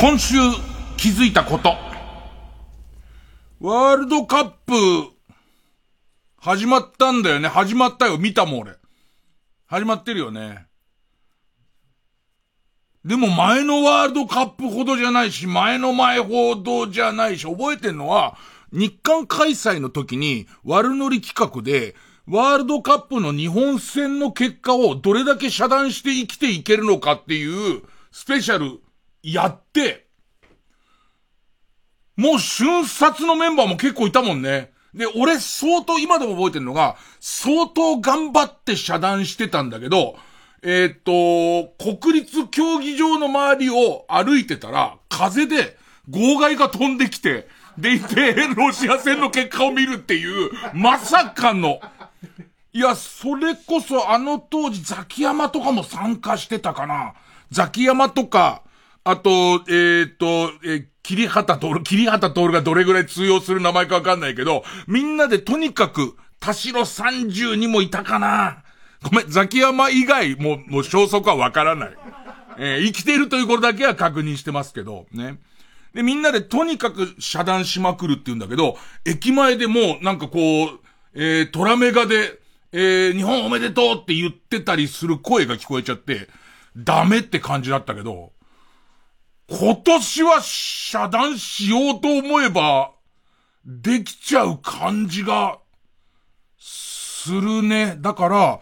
今週気づいたこと。ワールドカップ、始まったんだよね。始まったよ。見たもん俺。始まってるよね。でも前のワールドカップほどじゃないし、前の前ほどじゃないし、覚えてんのは、日韓開催の時に悪乗り企画で、ワールドカップの日本戦の結果をどれだけ遮断して生きていけるのかっていうスペシャルやって、もう瞬殺のメンバーも結構いたもんね。で、俺相当今でも覚えてるのが、相当頑張って遮断してたんだけど、えー、っと、国立競技場の周りを歩いてたら、風で号外が飛んできて、でいて、ロシア戦の結果を見るっていう、まさかの。いや、それこそあの当時ザキヤマとかも参加してたかな。ザキヤマとか、あと、えっ、と、えー、桐畑徹、桐畑徹がどれぐらい通用する名前かわかんないけど、みんなでとにかく、田代30にもいたかな。ごめん、ザキヤマ以外も、もう消息はわからない。えー、生きているということだけは確認してますけど、ね。で、みんなでとにかく遮断しまくるって言うんだけど、駅前でもなんかこう、えー、トラメガで、えー、日本おめでとうって言ってたりする声が聞こえちゃって、ダメって感じだったけど、今年は遮断しようと思えば、できちゃう感じが、するね。だから、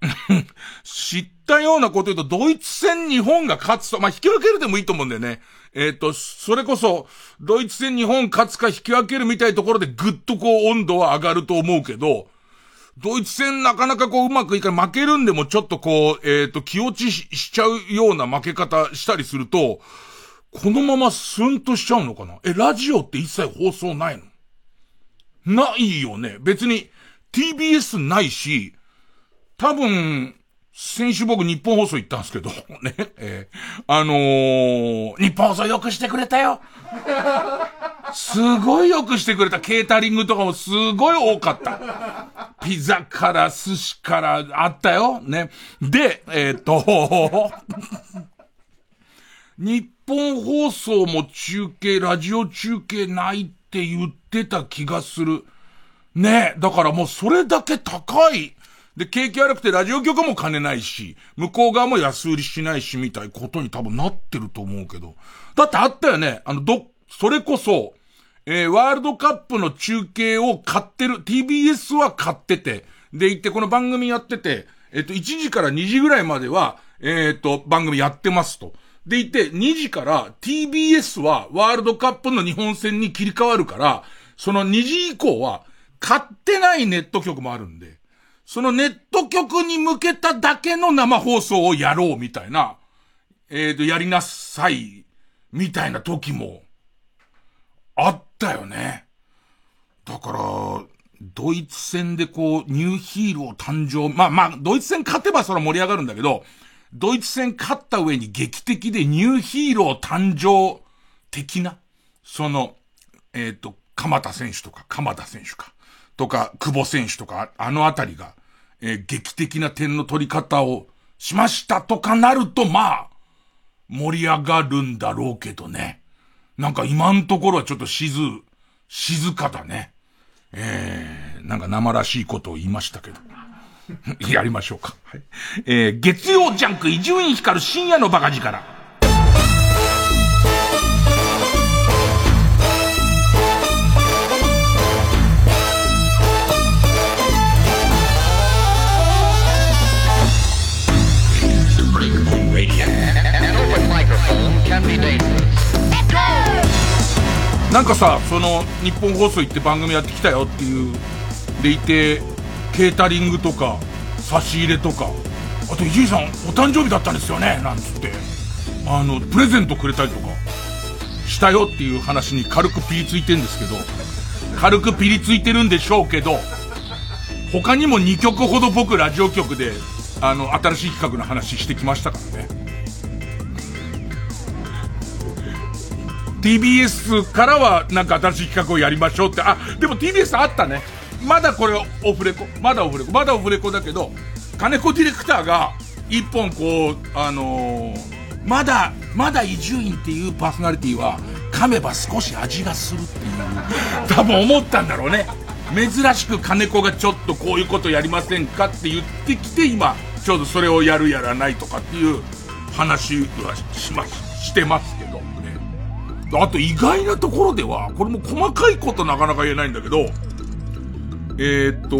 知ったようなこと言うと、ドイツ戦日本が勝つと、まあ、引き分けるでもいいと思うんだよね。えっ、ー、と、それこそ、ドイツ戦日本勝つか引き分けるみたいなところでぐっとこう温度は上がると思うけど、ドイツ戦なかなかこううまくいかない。負けるんでもちょっとこう、えっ、ー、と、気落ちしちゃうような負け方したりすると、このまますんとしちゃうのかな？え、ラジオって一切放送ないの？ないよね。別に TBS ないし、多分、先週僕日本放送行ったんですけど、ね、えー、あのー、日本放送よくしてくれたよ。すごいよくしてくれた。ケータリングとかもすごい多かった。ピザから寿司からあったよ。ね。で、えっ、と、日本放送も中継、ラジオ中継ないって言ってた気がする。ねだからもうそれだけ高い。で、景気悪くてラジオ局も金ないし、向こう側も安売りしないしみたいことに多分なってると思うけど。だってあったよね。あの、ど、それこそ、えー、ワールドカップの中継を買ってる、TBS は買ってて、で、行ってこの番組やってて、えっ、と、1時から2時ぐらいまでは、えっ、と、番組やってますと。でいて、2時から TBS はワールドカップの日本戦に切り替わるから、その2時以降は、買ってないネット局もあるんで、そのネット局に向けただけの生放送をやろうみたいな、えっ、ー、と、やりなさい、みたいな時も、あったよね。だから、ドイツ戦でこう、ニューヒーロー誕生。まあまあ、ドイツ戦勝てばそれは盛り上がるんだけど、ドイツ戦勝った上に劇的でニューヒーロー誕生的な、その、えっ、ー、と、鎌田選手とか、鎌田選手か、とか、久保選手とか、あのあたりが、えー、劇的な点の取り方をしましたとかなると、まあ、盛り上がるんだろうけどね。なんか今のところはちょっと静、静かだね。えー、なんか生らしいことを言いましたけど。やりましょうか。はい、えー、月曜ジャンク伊集院光る深夜のバカ力。なんかさ、その、日本放送行って番組やってきたよっていう、でいて、ケータリングとか、差し入れとか、あと伊集院さんお誕生日だったんですよね、なんつって、あの、プレゼントくれたりとか、したよっていう話に軽くピリついてんですけど、軽くピリついてるんでしょうけど、他にも2曲ほど僕ラジオ局で、あの、新しい企画の話してきましたからね。TBS からはなんか新しい企画をやりましょうって、あ、でも TBS あったね。まだこれオフレコ。まだオフレコ。まだオフレコだけど、金子ディレクターが、一本こう、あのー、まだ、まだ伊集院っていうパーソナリティは、噛めば少し味がするっていう、多分思ったんだろうね。珍しく金子がちょっとこういうことやりませんかって言ってきて、今、ちょうどそれをやるやらないとかっていう話はしま、してます。あと意外なところでは、これも細かいことなかなか言えないんだけど、えー、っと、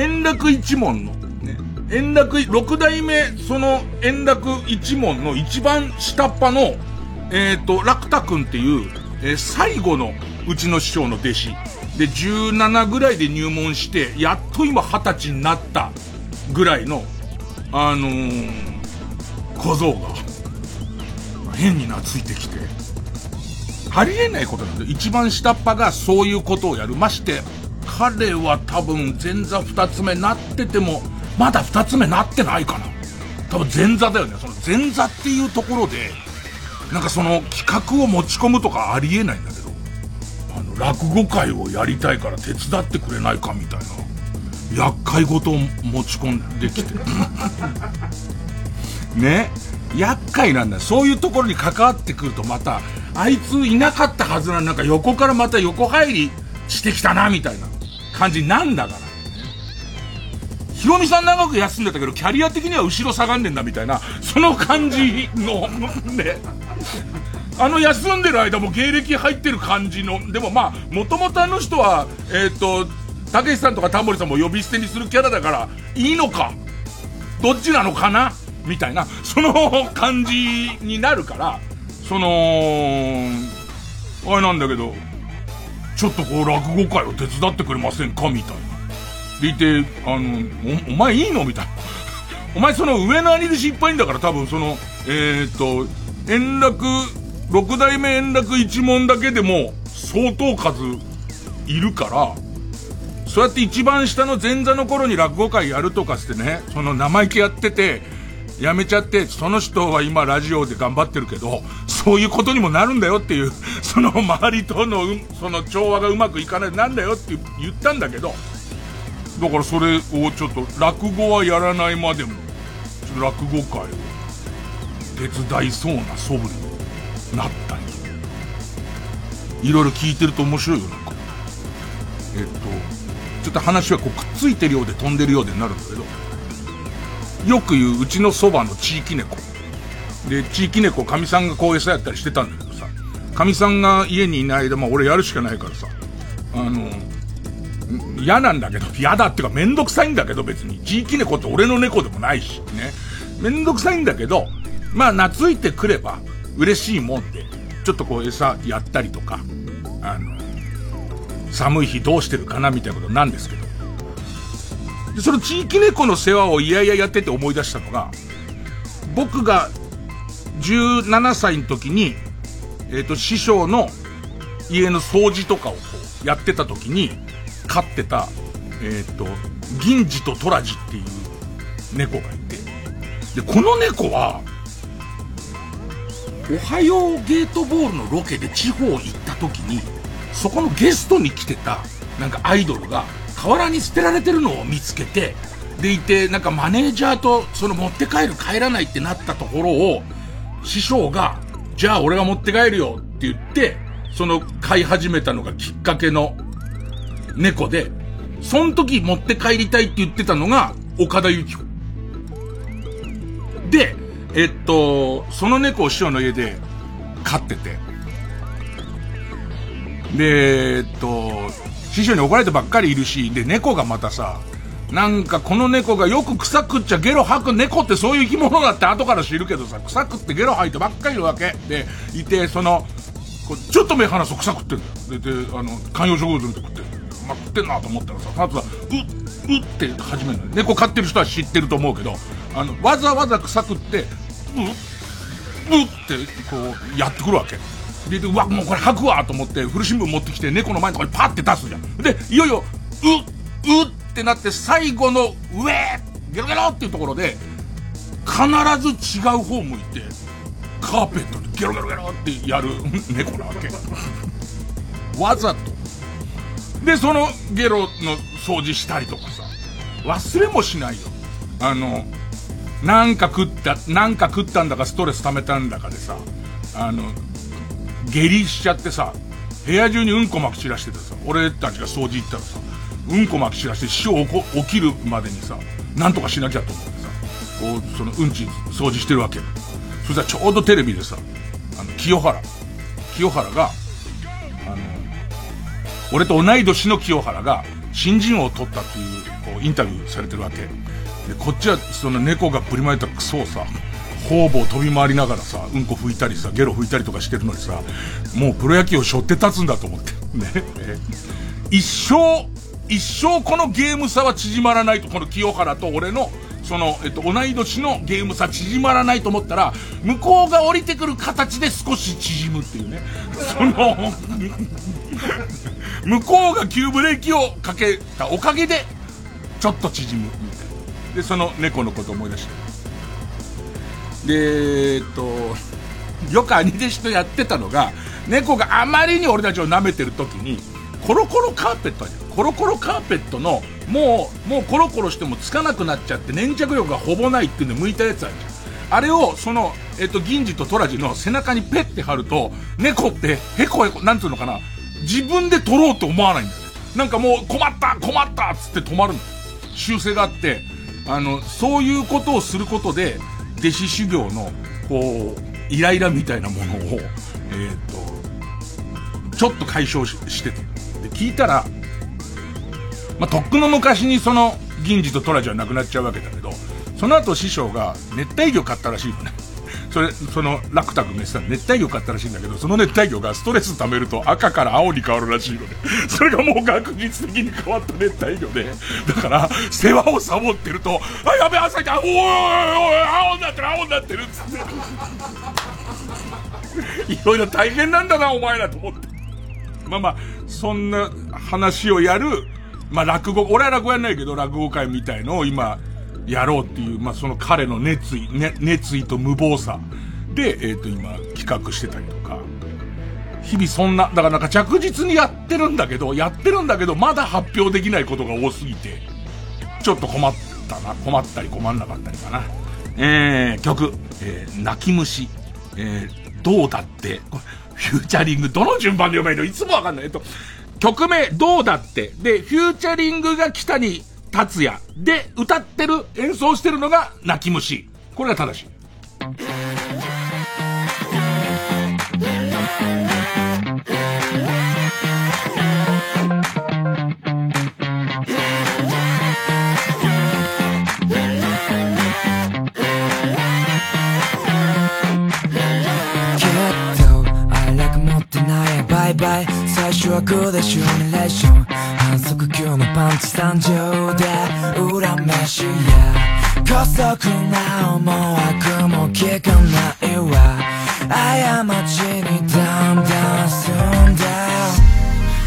円楽一門の、ね、円楽、六代目、その円楽一門の一番下っ端の、えー、っと、楽太くんっていう、えー、最後のうちの師匠の弟子。で、17ぐらいで入門して、やっと今20歳になったぐらいの、あのー、小僧が、変に懐いてきて、ありえないことなんだよ。一番下っ端がそういうことをやる。まして、彼は多分前座二つ目なってても、まだ二つ目なってないかな。多分前座だよね。その前座っていうところで、なんかその企画を持ち込むとかありえないんだけど、あの、落語会をやりたいから手伝ってくれないかみたいな、厄介事を持ち込んできて。ね厄介なんだ。そういうところに関わってくるとまた、あいついなかったはずなのなんか横からまた横入りしてきたな、みたいな感じなんだから。ヒロミさん長く休んでたけど、キャリア的には後ろ下がんねんだみたいな、その感じの、ね。あの休んでる間も芸歴入ってる感じの、でもまあ、もともとあの人は、えっ、ー、と、たけしさんとかタモリさんも呼び捨てにするキャラだから、いいのかどっちなのかなみたいな、その感じになるから、その、あれなんだけど、ちょっとこう落語会を手伝ってくれませんかみたいな。でいて、あの、お、前いいのみたいな。お前その上の兄弟子いっぱいんだから多分その、えー、っと、円楽、六代目円楽一門だけでも相当数いるから、そうやって一番下の前座の頃に落語会やるとかしてね、その生意気やってて、やめちゃって、その人は今ラジオで頑張ってるけど、そういうことにもなるんだよっていう、その周りとの、その調和がうまくいかない、なんだよって言ったんだけど、だからそれをちょっと、落語はやらないまでも、ちょっと落語会を手伝いそうな素振りになったり。いろいろ聞いてると面白いよ、なんか。えっと、ちょっと話はこうくっついてるようで飛んでるようでなるんだけど、よく言ううちのそばの地域猫。で、地域猫、かみさんがこう餌やったりしてたんだけどさ、かみさんが家にいない間、まあ俺やるしかないからさ、あの、嫌なんだけど、嫌だっていうかめんどくさいんだけど別に。地域猫って俺の猫でもないし、ね。めんどくさいんだけど、まあ懐いてくれば嬉しいもんで、ちょっとこう餌やったりとか、あの、寒い日どうしてるかなみたいなことなんですけど。で、その地域猫の世話をいやいややってて思い出したのが、僕が17歳の時に、えっ、ー、と、師匠の家の掃除とかをこうやってた時に、飼ってた、えっ、ー、と、銀次とトラジっていう猫がいて、で、この猫は、おはようゲートボールのロケで地方行った時に、そこのゲストに来てた、なんかアイドルが、河原に捨てられてるのを見つけて、でいて、なんかマネージャーと、その持って帰る帰らないってなったところを、師匠が、じゃあ俺が持って帰るよって言って、その飼い始めたのがきっかけの猫で、その時持って帰りたいって言ってたのが岡田由紀子。で、えっと、その猫を師匠の家で飼ってて、で、えっと、師匠に怒られてばっかりいるし、で、猫がまたさ、なんかこの猫がよく草食っちゃゲロ吐く猫ってそういう生き物だって後から知るけどさ、草食ってゲロ吐いてばっかりいるわけ。で、いて、その、ちょっと目離すと草食ってんだよ。で、で、あの、観葉植物見て食ってまあ、食ってんなと思ったらさ、その後さ、うっ、うって始めるのよ猫飼ってる人は知ってると思うけど、あの、わざわざ草食って、う、うってこう、やってくるわけ。で、うわ、もうこれ吐くわと思って、古新聞持ってきて猫の前のとこにパッて出すじゃん。で、いよいよ、う、うってなって最後の、うえゲロゲロっていうところで、必ず違う方向いて、カーペットでゲロゲロゲロってやる 猫なわけ。わざと。で、そのゲロの掃除したりとかさ、忘れもしないよ。あの、なんか食った、なんか食ったんだかストレス溜めたんだかでさ、あの、下痢しちゃってさ、部屋中にうんこまき散らしててさ、俺たちが掃除行ったらさ、うんこまき散らして死を起きるまでにさ、なんとかしなきゃと思ってさ、こう、そのうんち掃除してるわけ。そしたらちょうどテレビでさ、あの、清原、清原が、あの、俺と同い年の清原が、新人王を取ったっていう、こう、インタビューされてるわけ。で、こっちは、その猫がぶりまいたクソをさ、方々飛び回りながらさ、うんこ拭いたりさ、ゲロ拭いたりとかしてるのにさ、もうプロ野球を背負って立つんだと思って。ね。一生、一生このゲーム差は縮まらないと、この清原と俺の、その、えっと、同い年のゲーム差縮まらないと思ったら、向こうが降りてくる形で少し縮むっていうね。その 向こうが急ブレーキをかけたおかげで、ちょっと縮むみたいな。で、その猫のこと思い出して。で、えっと、よく兄弟子とやってたのが、猫があまりに俺たちを舐めてる時に、コロコロカーペットあるコロコロカーペットの、もう、もうコロコロしてもつかなくなっちゃって粘着力がほぼないっていうの向いたやつあるじゃん。あれを、その、えっと、銀次とトラジの背中にペッて貼ると、猫ってへこへこ、なんつうのかな、自分で取ろうと思わないんだよ。なんかもう困った困ったっつって止まるの。習性があって、あの、そういうことをすることで、弟子修行の、こう、イライラみたいなものを、えっ、ー、と、ちょっと解消してて。で、聞いたら、まあ、とっくの昔にその、銀次とトラジはなくなっちゃうわけだけど、その後師匠が熱帯魚買ったらしいのね。それ、その、楽太君が言ってた熱帯魚買ったらしいんだけど、その熱帯魚がストレス溜めると赤から青に変わるらしいので、それがもう確実的に変わった熱帯魚で、だから、世話をサボってると、あ、やべ、朝来た、おいおいおい、青になってる、青になってる、つって。いろいろ大変なんだな、お前らと思って。まあまあ、そんな話をやる、まあ落語、俺は落語やんないけど、落語会みたいのを今、やろうっていう、まあ、その彼の熱意、ね、熱意と無謀さ。で、えっ、ー、と、今、企画してたりとか、日々そんな、だからなんか着実にやってるんだけど、やってるんだけど、まだ発表できないことが多すぎて、ちょっと困ったな、困ったり困んなかったりかな。えー、曲、えー、泣き虫、えー、どうだって、フューチャリング、どの順番で読めるのいつもわかんない。えっと、曲名、どうだって、で、フューチャリングが北に達也で歌ってる、演奏してるのが泣き虫。これが正しい。バイバイ最初はグーでシミュレーション反則級のパンチ参上で。恨めしや姑息な思惑も聞かないわ。過ちにだんだん進んだ。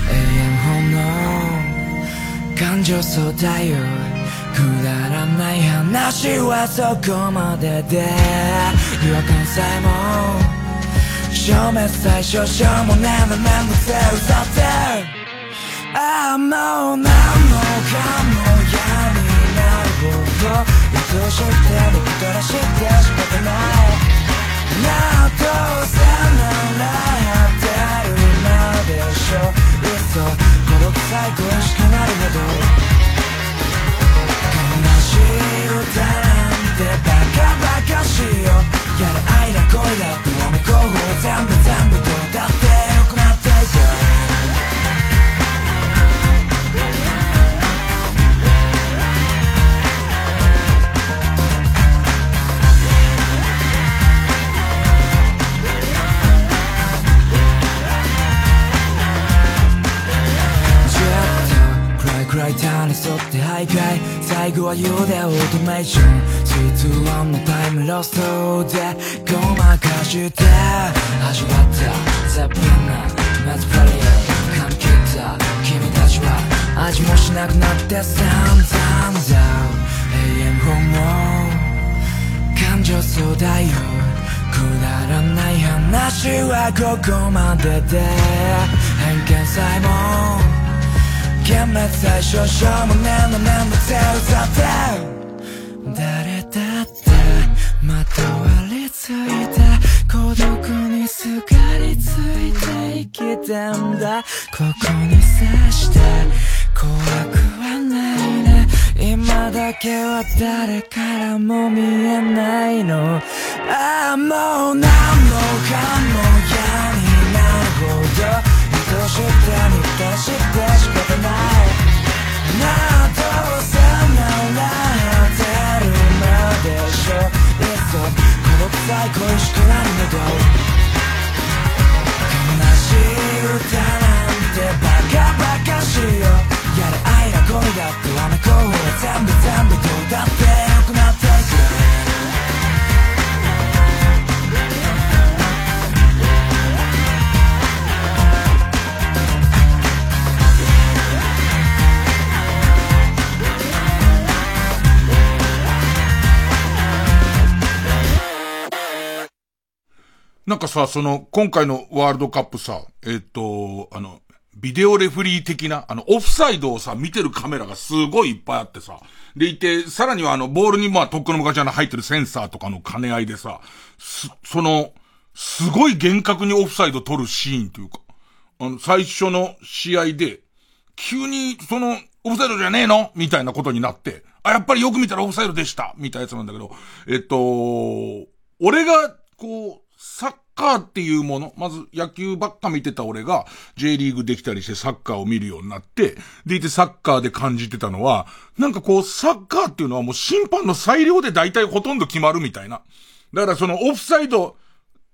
永遠ほの感情そうだよ。くだらない話はそこまでで。違和感さえも。証明最初しょうもねえなめんどせえ嘘ってああもう何もかも嫌になるほど愛しくて僕から知って仕方ないなあどうせならやってる今でしょ嘘孤独最高しかなるほど悲しい歌なんてバカバカしいよやれ愛だ恋だ。ってもめ候補全部全部どうだって。クライターに沿って徘徊最後は言うでオートメーション321のタイムロストでごまかして味わったザ・ピンナマツパリア髪切った君たちは味もしなくなって散々だ永遠本望感情そうだよくだらない話はここまでで偏見さえも幻滅最小少も何度何度ゼロだっ誰だってまとわりついた孤独にすがりついて生きたんだここに刺して怖くはないね今だけは誰からも見えないの。ああもう何もかも嫌になるほど。して満たして仕方ないなあどうせなら当てるまでしょ。いっそこの臭い恋しくなるほど悲しい歌なんてバカバカしいよ。やれ愛や恋だってあの子は全部全部どうだってなんかさ、その、今回のワールドカップさ、えっ、と、あの、ビデオレフリー的な、あの、オフサイドをさ、見てるカメラがすごいいっぱいあってさ、でいて、さらにはあの、ボールにまあ、とっくの昔あの入ってるセンサーとかの兼ね合いでさ、す、その、すごい厳格にオフサイド取るシーンというか、あの、最初の試合で、急に、その、オフサイドじゃねえの？みたいなことになって、あ、やっぱりよく見たらオフサイドでしたみたいなやつなんだけど、えっと、俺が、こう、サッカーっていうもの、まず野球ばっか見てた俺が J リーグできたりしてサッカーを見るようになって、でいてサッカーで感じてたのは、なんかこうサッカーっていうのはもう審判の裁量で大体ほとんど決まるみたいな。だからそのオフサイド、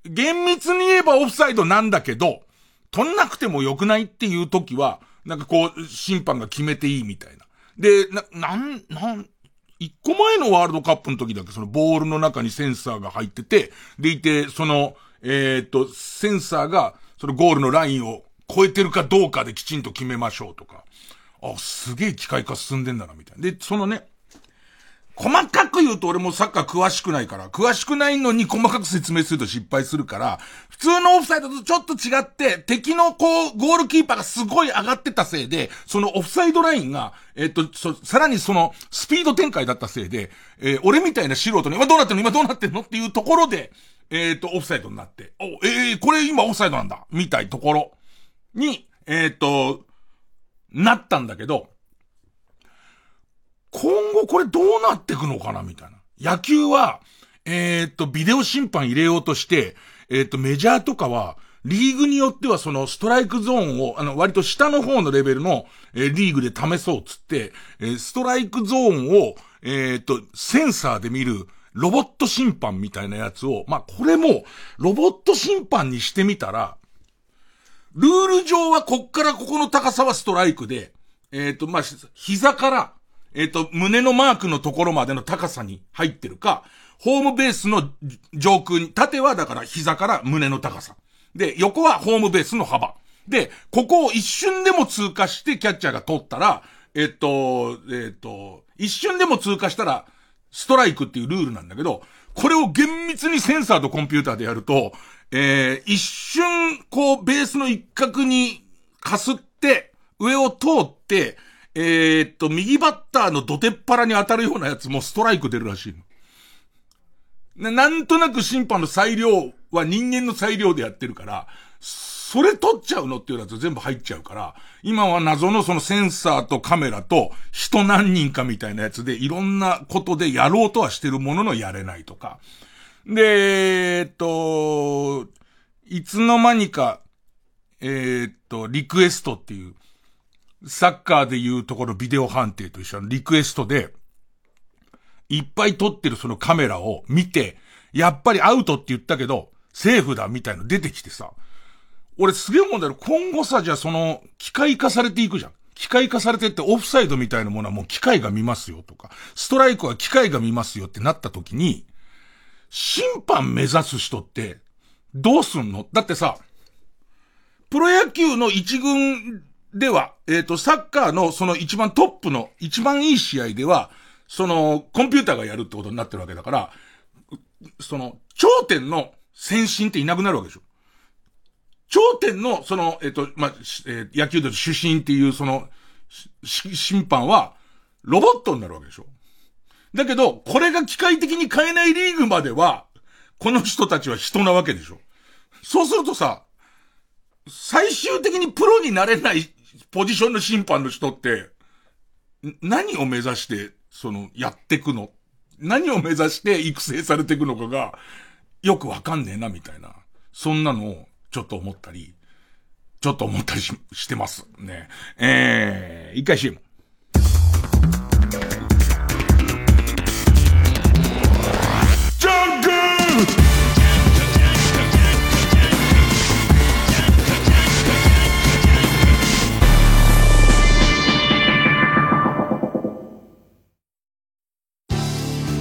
厳密に言えばオフサイドなんだけど、取んなくても良くないっていう時は、なんかこう、審判が決めていいみたいな。で、な、なん、なん、一個前のワールドカップの時だけそのボールの中にセンサーが入ってて、でいて、その、えーっと、センサーが、そのゴールのラインを超えてるかどうかできちんと決めましょうとか。あ、すげえ機械化進んでんだな、みたいな。で、そのね、細かく言うと俺もサッカー詳しくないから、詳しくないのに細かく説明すると失敗するから、普通のオフサイドとちょっと違って、敵のこう、ゴールキーパーがすごい上がってたせいで、そのオフサイドラインが、えっと、さらにその、スピード展開だったせいで、えー俺みたいな素人に、今どうなってんの？今どうなってんの？っていうところで、えっと、オフサイドになって、お、えー、これ今オフサイドなんだみたいところに、えっと、なったんだけど、今後これどうなってくのかなみたいな。野球は、えーっと、ビデオ審判入れようとして、えーっと、メジャーとかは、リーグによってはそのストライクゾーンを、あの、割と下の方のレベルの、えーリーグで試そうっつって、えーストライクゾーンを、えーっと、センサーで見る、ロボット審判みたいなやつを、まあ、これも、ロボット審判にしてみたら、ルール上はこっからここの高さはストライクで、えっ、と、まあ、膝から、えっ、と、胸のマークのところまでの高さに入ってるか、ホームベースの上空に、縦はだから膝から胸の高さ。で、横はホームベースの幅。で、ここを一瞬でも通過してキャッチャーが取ったら、えっと、えっと、一瞬でも通過したら、ストライクっていうルールなんだけど、これを厳密にセンサーとコンピューターでやると、えー、一瞬、こう、ベースの一角にかすって、上を通って、えーっと、右バッターの土手っ腹に当たるようなやつもストライク出るらしいの。なんとなく審判の裁量は人間の裁量でやってるから、それ取っちゃうのっていうやつ全部入っちゃうから、今は謎のそのセンサーとカメラと人何人かみたいなやつでいろんなことでやろうとはしてるもののやれないとか。で、えっと、いつの間にか、えーっと、リクエストっていう、サッカーでいうところビデオ判定と一緒のリクエストで、いっぱい撮ってるそのカメラを見て、やっぱりアウトって言ったけど、セーフだみたいの出てきてさ、俺すげえ思うんだよ。今後さ、じゃあその、機械化されていくじゃん。機械化されてってオフサイドみたいなものはもう機械が見ますよとか、ストライクは機械が見ますよってなった時に、審判目指す人って、どうすんの？だってさ、プロ野球の一軍では、えっ、と、サッカーのその一番トップの、一番いい試合では、その、コンピューターがやるってことになってるわけだから、その、頂点の先進っていなくなるわけでしょ。頂点の、その、えっ、と、まあ、えー野球で主審っていう、その、審判は、ロボットになるわけでしょ。だけど、これが機械的に変えないリーグまでは、この人たちは人なわけでしょ。そうするとさ、最終的にプロになれないポジションの審判の人って、何を目指して、その、やってくの？何を目指して育成されていくのかが、よくわかんねえな、みたいな。そんなのを、ちょっと思ったり、ちょっと思ったりし、してます。ね。えー、一回 CM。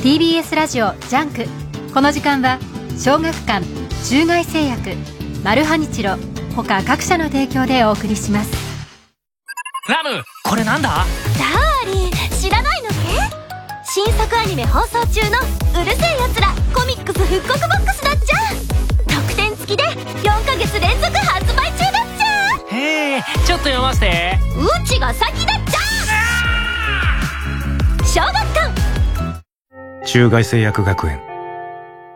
TBS ラジオジャンク。この時間は小学館中外製薬マルハニチロ他各社の提供でお送りします。ラムこれなんだ？ダーリン知らないのね？新作アニメ放送中の「うる星やつらコミックス復刻ボックス」だっちゃ。特典付きで4ヶ月連続発売中だっちゃ。へえちょっと読ませて。うちが先だっちゃ。小学館中外製薬学園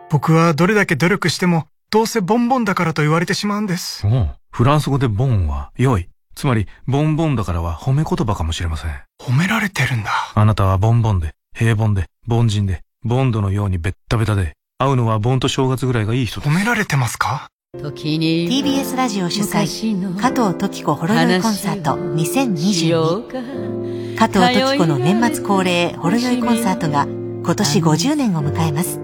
僕はどれだけ努力してもどうせボンボンだからと言われてしまうんです。おフランス語でボンは良い。つまり、ボンボンだからは褒め言葉かもしれません。褒められてるんだ。あなたはボンボンで、平凡で、凡人で、ボンドのようにベッタベタで、会うのはボンと正月ぐらいがいい人褒められてますか？TBS ラジオ主催加藤時子ほろ酔いコンサート2022加藤時子の年末恒例ほろ酔いコンサートが今年50年を迎えます。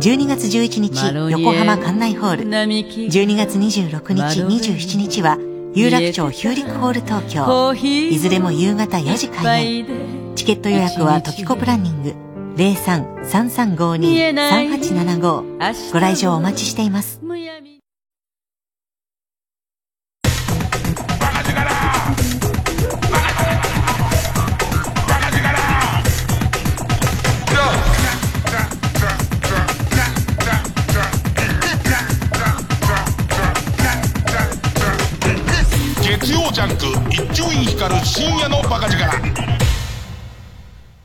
12月11日横浜館内ホール。12月26日27日は有楽町ヒューリックホール東京いずれも夕方4時開演。チケット予約はトキコプランニング。03-3352-3875ご来場お待ちしています深夜のバカ力。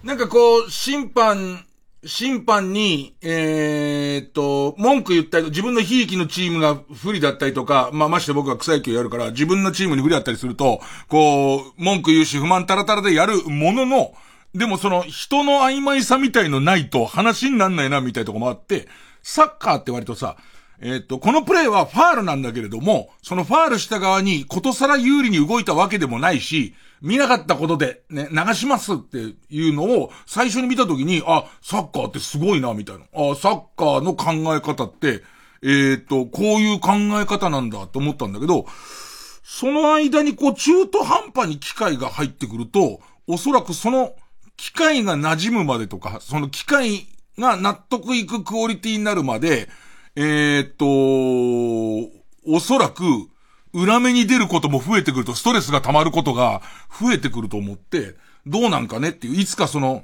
なんかこう、審判、審判に、えー、っと、文句言ったり、自分のひいきのチームが不利だったりとか、まあ、まして僕は草野球やるから、自分のチームに不利だったりすると、こう、文句言うし不満たらたらでやるものの、でもその人の曖昧さみたいのないと話になんないなみたいなとこもあって、サッカーって割とさ、えっ、と、このプレーはファールなんだけれども、そのファールした側にことさら有利に動いたわけでもないし、見なかったことでね、流しますっていうのを最初に見たときに、あ、サッカーってすごいな、みたいな。あ、サッカーの考え方って、えっ、と、こういう考え方なんだと思ったんだけど、その間にこう中途半端に機械が入ってくると、おそらくその機械が馴染むまでとか、その機械が納得いくクオリティになるまで、えー、と、おそらく、裏目に出ることも増えてくると、ストレスが溜まることが増えてくると思って、どうなんかねっていう、いつかその、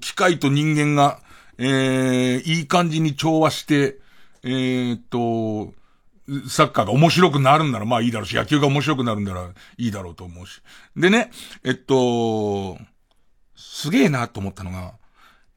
機械と人間が、えー、いい感じに調和して、えー、っと、サッカーが面白くなるんならまあいいだろうし、野球が面白くなるんならいいだろうと思うし。でね、えっと、すげえなと思ったのが、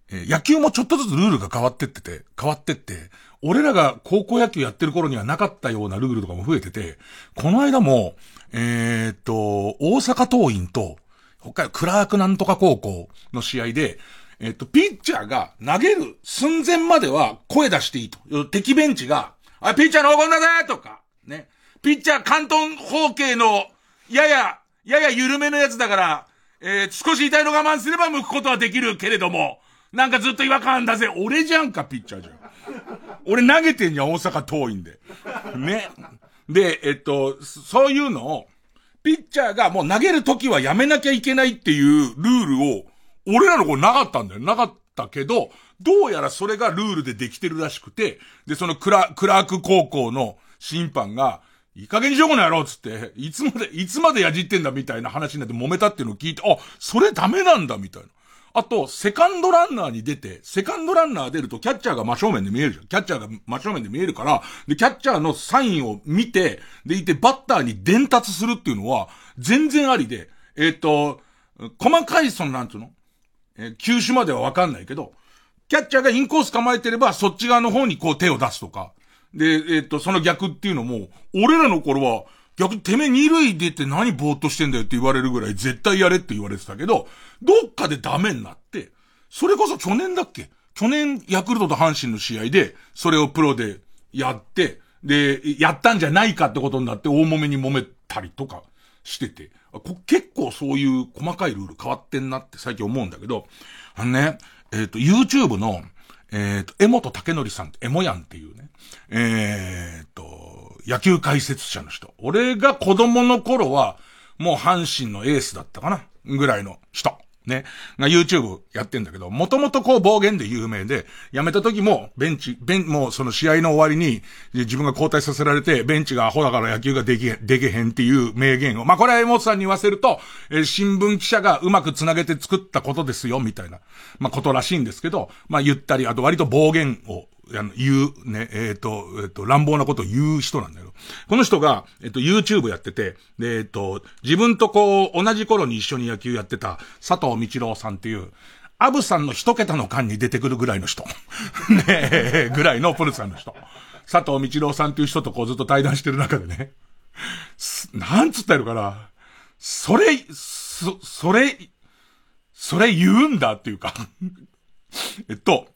え野球もちょっとずつルールが変わってってて、変わってって、俺らが高校野球やってる頃にはなかったようなルールとかも増えてて、この間も、えー、っと、大阪桐蔭と、他クラークなんとか高校の試合で、えっと、ピッチャーが投げる寸前までは声出していいと。敵ベンチが、あ、ピッチャーの黄金だぜとか、ね。ピッチャー関東方形の、やや、やや緩めのやつだから、えー、少し痛いの我慢すれば向くことはできるけれども、なんかずっと違和感だぜ。俺じゃんか、ピッチャーじゃん。俺投げてんじゃん、大阪遠いんで。ね。で、えっと、そういうのを、ピッチャーがもう投げるときはやめなきゃいけないっていうルールを、俺らの子なかったんだよ。なかったけど、どうやらそれがルールでできてるらしくて、で、そのクラ、クラーク高校の審判が、いい加減にしようこの野郎つって、いつまで、いつまでやじってんだみたいな話になって揉めたっていうのを聞いて、あ、それダメなんだみたいな。あと、セカンドランナーに出て、セカンドランナー出るとキャッチャーが真正面で見えるじゃん。キャッチャーが真正面で見えるから、で、キャッチャーのサインを見て、でいて、バッターに伝達するっていうのは、全然ありで、えっ、ー、と、細かい、その、なんつうの？えー、球種まではわかんないけど、キャッチャーがインコース構えてれば、そっち側の方にこう手を出すとか。で、えっ、ー、と、その逆っていうのも、俺らの頃は、逆にてめえ二塁出て何ぼーっとしてんだよって言われるぐらい絶対やれって言われてたけど、どっかでダメになって、それこそ去年だっけ？去年、ヤクルトと阪神の試合で、それをプロでやって、で、やったんじゃないかってことになって大揉めに揉めたりとかしてて、結構そういう細かいルール変わってんなって最近思うんだけど、あのね、えっ、ー、と、YouTube の、えっ、ー、と、江本武則さん、エモヤンっていうね、えっ、ー、と、野球解説者の人。俺が子供の頃は、もう阪神のエースだったかなぐらいの人。ね、が YouTube やってんだけど、もともとこう暴言で有名で、辞めた時もベンチ、ベン、もうその試合の終わりに、自分が交代させられて、ベンチがアホだから野球ができ、できへんっていう名言を、まあこれは江本さんに言わせると、えー、新聞記者がうまく繋げて作ったことですよ、みたいな、まあことらしいんですけど、まあ言ったり、あと割と暴言をあの、言う、ね、えっ、ー、と、えっ、ー、と、乱暴なことを言う人なんだよ。この人が、えっ、ー、と、YouTube やってて、で、えっ、と、自分とこう、同じ頃に一緒に野球やってた佐藤道郎さんっていう、アブさんの一桁の間に出てくるぐらいの人。ねえ、ぐらいのプルさんの人。佐藤道郎さんっていう人とこうずっと対談してる中でね。なんつったやるかな。それ、そ、それ、それ言うんだっていうか えっと、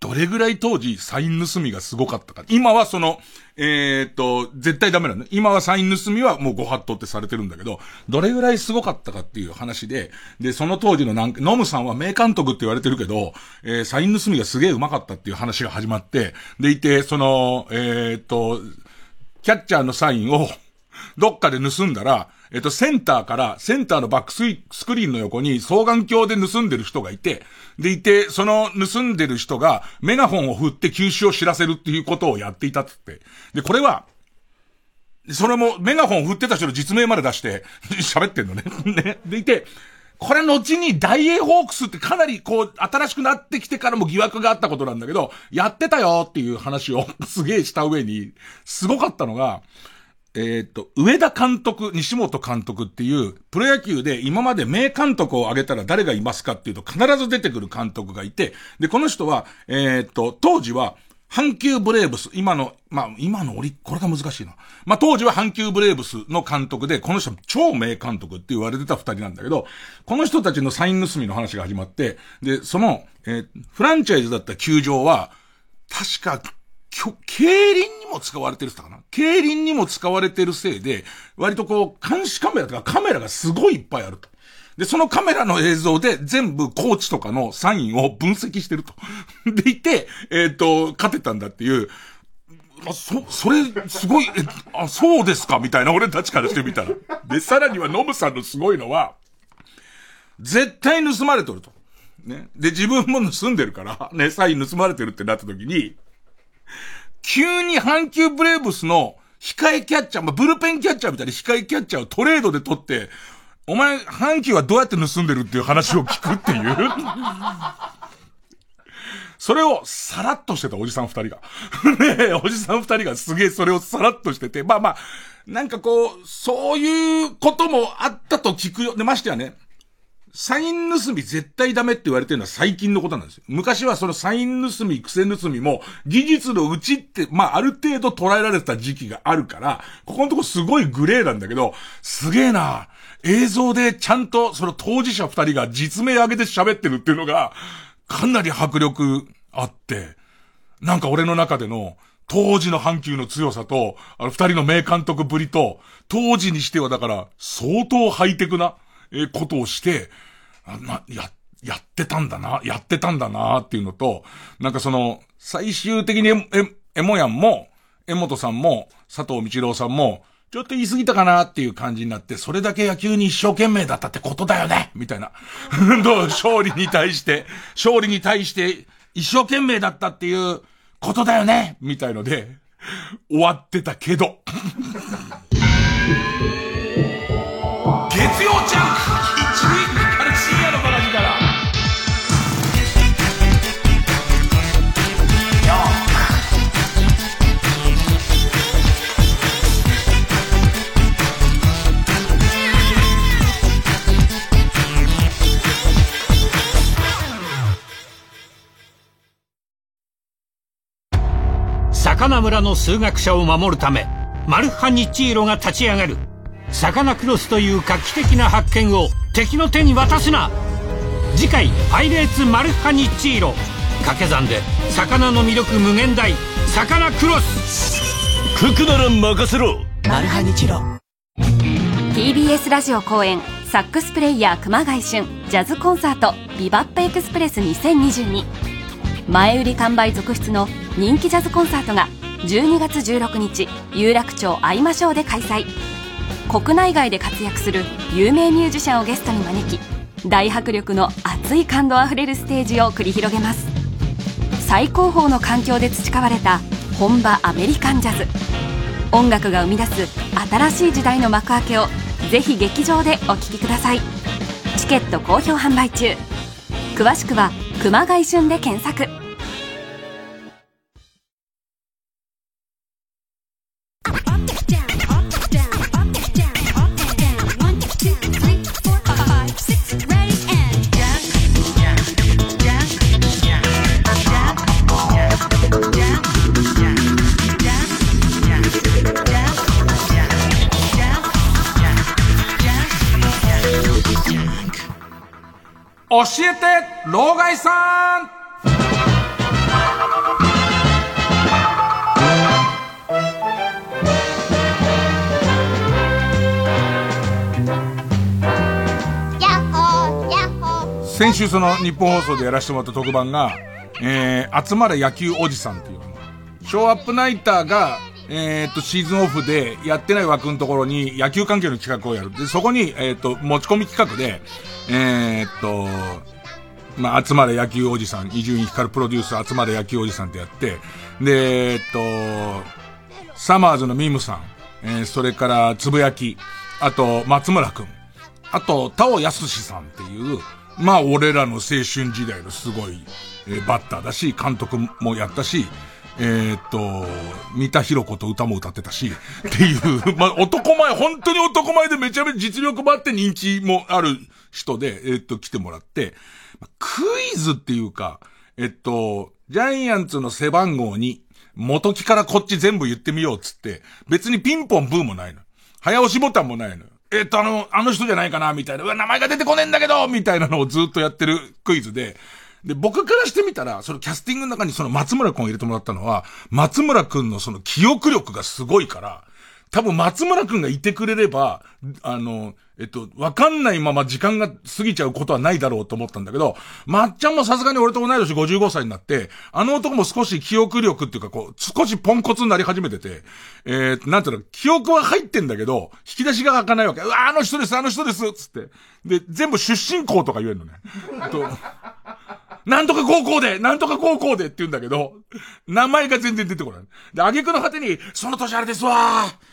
どれぐらい当時サイン盗みがすごかったか。今はその、えー、っと、絶対ダメなの。今はサイン盗みはもうご法度ってされてるんだけど、どれぐらいすごかったかっていう話で、で、その当時のなんか、ノムさんは名監督って言われてるけど、えー、サイン盗みがすげえ上手かったっていう話が始まって、でいて、その、えー、っと、キャッチャーのサインを、どっかで盗んだら、えっと、センターから、センターのバックススクリーンの横に双眼鏡で盗んでる人がいて、でいて、その盗んでる人がメガホンを振って休止を知らせるっていうことをやっていたって。で、これは、それもメガホン振ってた人の実名まで出して 喋ってんのね。ね。でいて、これ後に大英ホークスってかなりこう、新しくなってきてからも疑惑があったことなんだけど、やってたよっていう話を すげえした上に、すごかったのが、えっ、と、上田監督、西本監督っていう、プロ野球で今まで名監督を挙げたら誰がいますかっていうと必ず出てくる監督がいて、で、この人は、えっ、と、当時は、阪急ブレーブス、今の、まあ、今の俺、これが難しいな。まあ、当時は阪急ブレーブスの監督で、この人超名監督って言われてた二人なんだけど、この人たちのサイン盗みの話が始まって、で、その、えー、フランチャイズだった球場は、確か競輪にも使われてるってかな？競輪にも使われてるせいで、割とこう、監視カメラとかカメラがすごいいっぱいあると。で、そのカメラの映像で全部コーチとかのサインを分析してると。でいて、えっ、ー、と、勝てたんだっていう、あ、そ、それ、すごい、え、あ、そうですか？みたいな、俺たちからしてみたら。で、さらにはノムさんのすごいのは、絶対盗まれとると。ね。で、自分も盗んでるから、ね、サイン盗まれてるってなった時に、急に阪急ブレーブスの控えキャッチャー、まあ、ブルペンキャッチャーみたいな控えキャッチャーをトレードで取って、お前、阪急はどうやって盗んでるっていう話を聞くっていう それをさらっとしてたおじさん二人が。ねえ、おじさん二人がすげえそれをさらっとしてて、まあまあ、なんかこう、そういうこともあったと聞くよ。で、ましてやね、サイン盗み絶対ダメって言われてるのは最近のことなんですよ。昔はそのサイン盗み、癖盗みも技術のうちって、まあある程度捉えられた時期があるから、ここのとこすごいグレーなんだけど、すげえな映像でちゃんとその当事者二人が実名上げて喋ってるっていうのが、かなり迫力あって、なんか俺の中での、当時の阪急の強さと、あの二人の名監督ぶりと、当時にしてはだから相当ハイテクな、えことをして、あな、や、やってたんだな、やってたんだなっていうのと、なんかその、最終的にえ、え、えもやんも、江本さんも、佐藤道郎さんも、ちょっと言い過ぎたかなっていう感じになって、それだけ野球に一生懸命だったってことだよねみたいな。どう勝利に対して、勝利に対して一生懸命だったっていうことだよねみたいので、終わってたけど。魚村の数学者を守るためマルハニチーロが立ち上がる。サカナクロスという画期的な発見を敵の手に渡すな。次回「パイレーツマルハニチーロ」掛け算で魚の魅力無限大。サカナクロス。ククなら任せろ。マルハニチロ。TBS ラジオ公演サックスプレイヤー熊谷俊ジャズコンサートビバップエクスプレス2022前売り完売続出の人気ジャズコンサートが12月16日有楽町会いましょうで開催。国内外で活躍する有名ミュージシャンをゲストに招き大迫力の熱い感動あふれるステージを繰り広げます。最高峰の環境で培われた本場アメリカンジャズ。音楽が生み出す新しい時代の幕開けをぜひ劇場でお聴きください。チケット好評販売中。詳しくは熊谷旬で検索。えて老害さん。先週その日本放送でやらせてもらった特番が、えー、集まれ野球おじさんっていうショーアップナイターが、えー、っと、シーズンオフでやってない枠のところに野球関係の企画をやる。で、そこに、えー、っと、持ち込み企画で、えー、っと、まあ、集まれ野球おじさん、伊集院光プロデュース集まれ野球おじさんってやって、で、えっと、サマーズのミムさん、えー、それからつぶやき、あと、松村くん、あと、田尾康さんっていう、まあ、俺らの青春時代のすごい、えー、バッターだし、監督もやったし、えー、っと、三田博子と歌も歌ってたし、っていう、まあ、男前、本当に男前でめちゃめちゃ実力もあって人気もある人で、えー、っと、来てもらって、クイズっていうか、えっと、ジャイアンツの背番号に、元木からこっち全部言ってみようっつって、別にピンポンブーもないの。早押しボタンもないの。えっと、あの、あの人じゃないかなみたいな。うわ、名前が出てこねえんだけどみたいなのをずっとやってるクイズで、で、僕からしてみたら、そのキャスティングの中にその松村くんを入れてもらったのは、松村くんのその記憶力がすごいから、多分松村くんがいてくれれば、あの、えっと、わかんないまま時間が過ぎちゃうことはないだろうと思ったんだけど、まっちゃんもさすがに俺と同い年55歳になって、あの男も少し記憶力っていうかこう、少しポンコツになり始めてて、えー、なんていうの、記憶は入ってんだけど、引き出しが開かないわけ。うわ、あの人です、あの人ですつって。で、全部出身校とか言えるのね。となんとか高校で、なんとか高校でって言うんだけど、名前が全然出てこない。で、挙句の果てに、その年あれですわー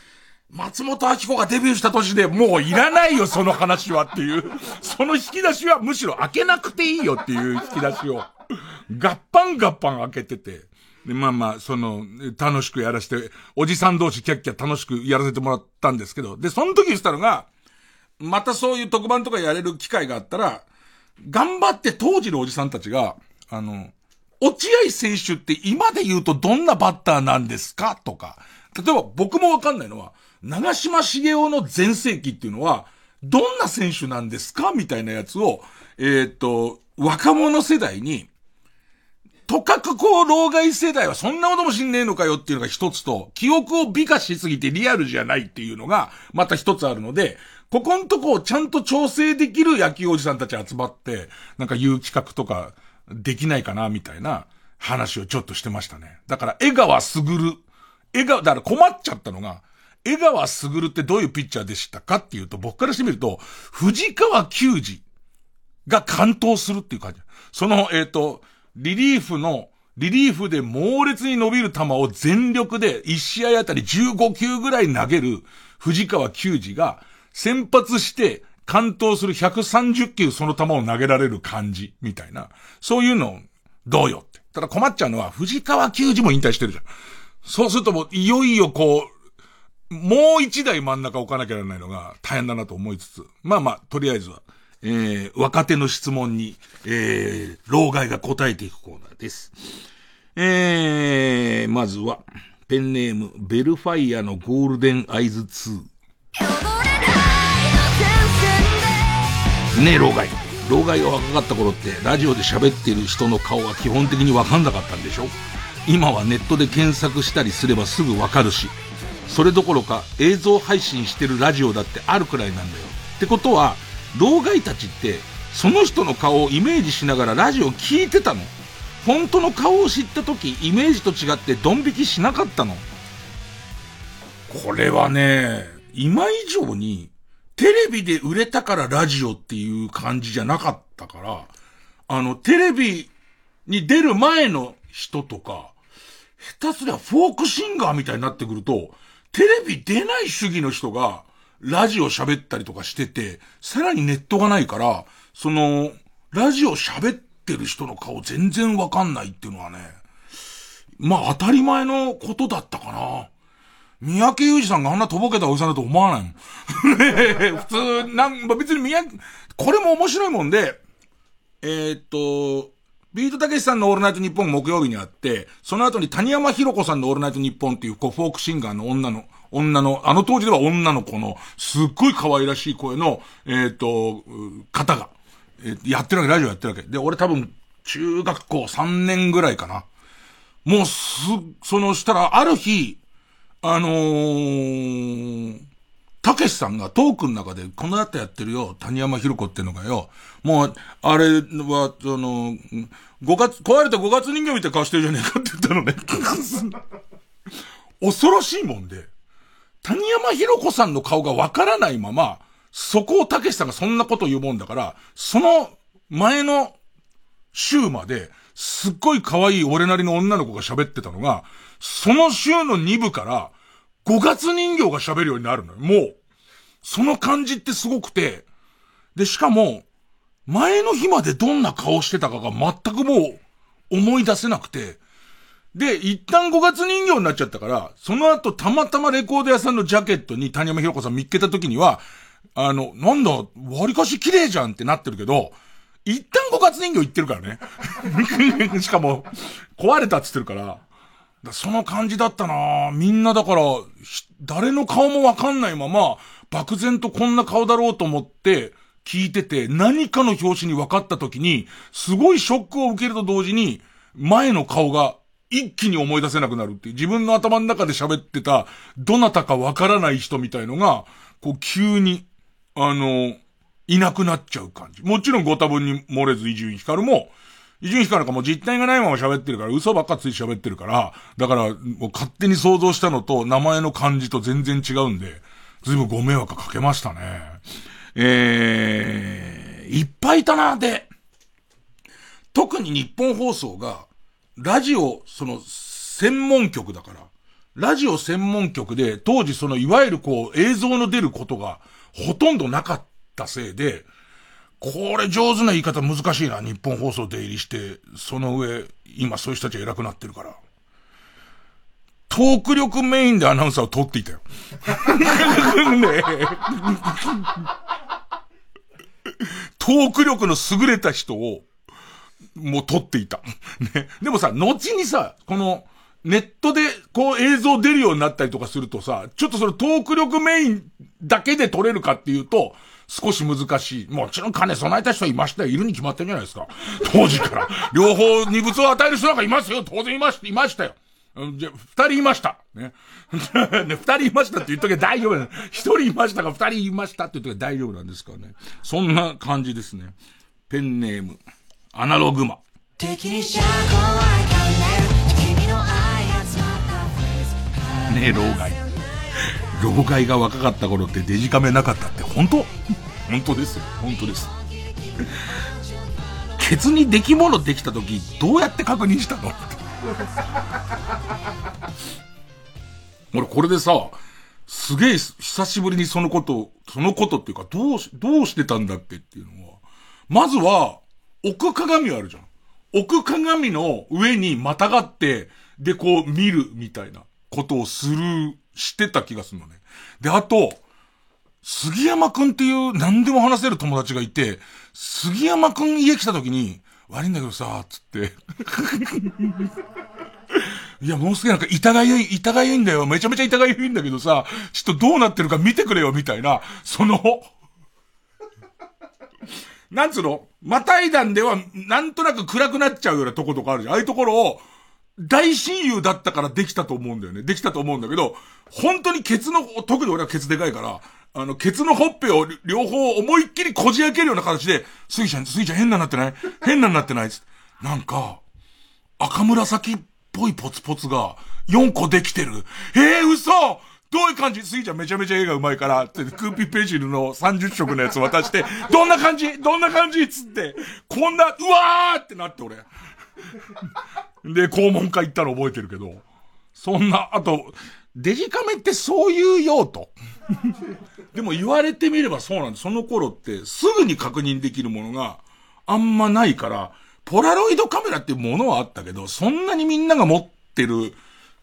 松本明子がデビューした年でもういらないよ、その話はっていう。その引き出しはむしろ開けなくていいよっていう引き出しを、ガッパンガッパン開けてて。で、まあまあ、その、楽しくやらせて、おじさん同士キャッキャ楽しくやらせてもらったんですけど、で、その時言ってたのが、またそういう特番とかやれる機会があったら、頑張って当時のおじさんたちが、あの、落合選手って今で言うとどんなバッターなんですか？とか、例えば僕もわかんないのは、長島茂雄の全盛期っていうのは、どんな選手なんですか？みたいなやつを、えー、っと、若者世代に、とかくこう、老害世代はそんなこともしんねえのかよっていうのが一つと、記憶を美化しすぎてリアルじゃないっていうのが、また一つあるので、ここんとこをちゃんと調整できる野球おじさんたち集まって、なんか言う企画とか、できないかな、みたいな話をちょっとしてましたね。だから、江川すぐる、江川、だから困っちゃったのが、江川すぐるってどういうピッチャーでしたかっていうと、僕からしてみると、藤川球児が完投するっていう感じ。その、えっ、ー、と、リリーフの、リリーフで猛烈に伸びる球を全力で1試合あたり15球ぐらい投げる藤川球児が先発して完投する130球その球を投げられる感じみたいな。そういうのどうよって。ただ困っちゃうのは藤川球児も引退してるじゃん。そうするともういよいよこう、もう一台真ん中置かなきゃならないのが大変だなと思いつつ、まあまあ、とりあえずは、えー、若手の質問に、えー、老害が答えていくコーナーです。えー、まずは、ペンネーム、ベルファイアのゴールデンアイズ2。ねえ、老害。老害が若かった頃って、ラジオで喋ってる人の顔は基本的にわかんなかったんでしょ？今はネットで検索したりすればすぐわかるし、それどころか映像配信してるラジオだってあるくらいなんだよ。ってことは、老害たちって、その人の顔をイメージしながらラジオ聞いてたの。本当の顔を知った時、イメージと違ってドン引きしなかったの。これはね、今以上に、テレビで売れたからラジオっていう感じじゃなかったから、あの、テレビに出る前の人とか、下手すりゃフォークシンガーみたいになってくると、テレビ出ない主義の人が、ラジオ喋ったりとかしてて、さらにネットがないから、その、ラジオ喋ってる人の顔全然わかんないっていうのはね、まあ当たり前のことだったかな。三宅裕二さんがあんなとぼけたおじさんだと思わないもん。普通、なん、別に三宅、これも面白いもんで、えー、っと、ビートたけしさんのオールナイトニッポン木曜日にあって、その後に谷山博子さんのオールナイトニッポンっていう、こう、フォークシンガーの女の、女の、あの当時では女の子の、すっごい可愛らしい声の、えー、っと、方が、えー、やってるわけ、ラジオやってるわけ。で、俺多分、中学校3年ぐらいかな。もうす、そのしたら、ある日、あのー、たけしさんがトークの中で、この後やってるよ、谷山ひろ子ってのがよ、もう、あれは、その、五月、壊れた五月人形みたいな顔してるじゃねえかって言ったのね。恐ろしいもんで、谷山ひろ子さんの顔がわからないまま、そこをたけしさんがそんなこと言うもんだから、その前の週まで、すっごい可愛い俺なりの女の子が喋ってたのが、その週の2部から、5月人形が喋るようになるのよ。もう。その感じってすごくて。で、しかも、前の日までどんな顔してたかが全くもう思い出せなくて。で、一旦5月人形になっちゃったから、その後たまたまレコード屋さんのジャケットに谷山ひろ子さん見っけた時には、あの、なんだ、割かし綺麗じゃんってなってるけど、一旦5月人形行ってるからね。しかも、壊れたって言ってるから。その感じだったなみんなだから、誰の顔もわかんないまま、漠然とこんな顔だろうと思って、聞いてて、何かの表紙に分かった時に、すごいショックを受けると同時に、前の顔が一気に思い出せなくなるっていう、自分の頭の中で喋ってた、どなたかわからない人みたいのが、こう急に、あの、いなくなっちゃう感じ。もちろんご多分に漏れず伊集院光も、伊集院光なんかもう実体がないまま喋ってるから、嘘ばっかついて喋ってるから、だから、もう勝手に想像したのと、名前の漢字と全然違うんで、ずいぶんご迷惑かけましたね。えー、いっぱいいたな、で、特に日本放送が、ラジオ、その、専門局だから、ラジオ専門局で、当時その、いわゆるこう、映像の出ることが、ほとんどなかったせいで、これ上手な言い方難しいな。日本放送出入りして、その上、今そういう人たちが偉くなってるから。トーク力メインでアナウンサーを取っていたよ。ねトーク力の優れた人を、もう撮っていた。ね。でもさ、後にさ、この、ネットで、こう映像出るようになったりとかするとさ、ちょっとそのトーク力メインだけで撮れるかっていうと、少し難しい。もちろん金備えた人はいましたよ。いるに決まってるんじゃないですか。当時から。両方二物を与える人なんかいますよ。当然いました、いましたよ。じゃ、二人いました。ね。ね、二人いましたって言っとけ大丈夫だ。一人いましたが二人いましたって言っとけ大丈夫なんですからね。そんな感じですね。ペンネーム、アナログマ。ねえ、老害。老害が若かった頃ってデジカメなかったって本当？本当ですよ。本当です。ケツに出来物できた時、どうやって確認したの？俺これでさ、すげえ久しぶりにそのこと、そのことっていうか、どうし、どうしてたんだっけっていうのは、まずは、奥鏡あるじゃん。奥鏡の上にまたがって、で、こう見るみたいなことをするしてた気がするのね。で、あと、杉山くんっていう何でも話せる友達がいて、杉山くん家来た時に、悪いんだけどさ、つって いや、もうすげえなんか、痛がゆい、痛がゆいんだよ。めちゃめちゃ痛がゆいんだけどさ、ちょっとどうなってるか見てくれよ、みたいな、その、なんつうの？またいだんでは、なんとなく暗くなっちゃうようなとことかあるじゃん。ああいうところを、大親友だったからできたと思うんだよね。できたと思うんだけど、本当にケツの、特に俺はケツでかいから、あの、ケツのほっぺを両方思いっきりこじ開けるような形で、スギちゃん、スギちゃん変なになってない？変なになってない？つなんか、赤紫っぽいポツポツが4個できてる。えー、嘘どういう感じ？スギちゃんめちゃめちゃ絵が上手いから、って、クーピーページルの30色のやつ渡して、どんな感じ？どんな感じ？つって、こんな、うわーってなって俺。で、肛門科行ったの覚えてるけど、そんな、あと、デジカメってそういう用途。でも言われてみればそうなんです。その頃ってすぐに確認できるものがあんまないから、ポラロイドカメラっていうものはあったけど、そんなにみんなが持ってる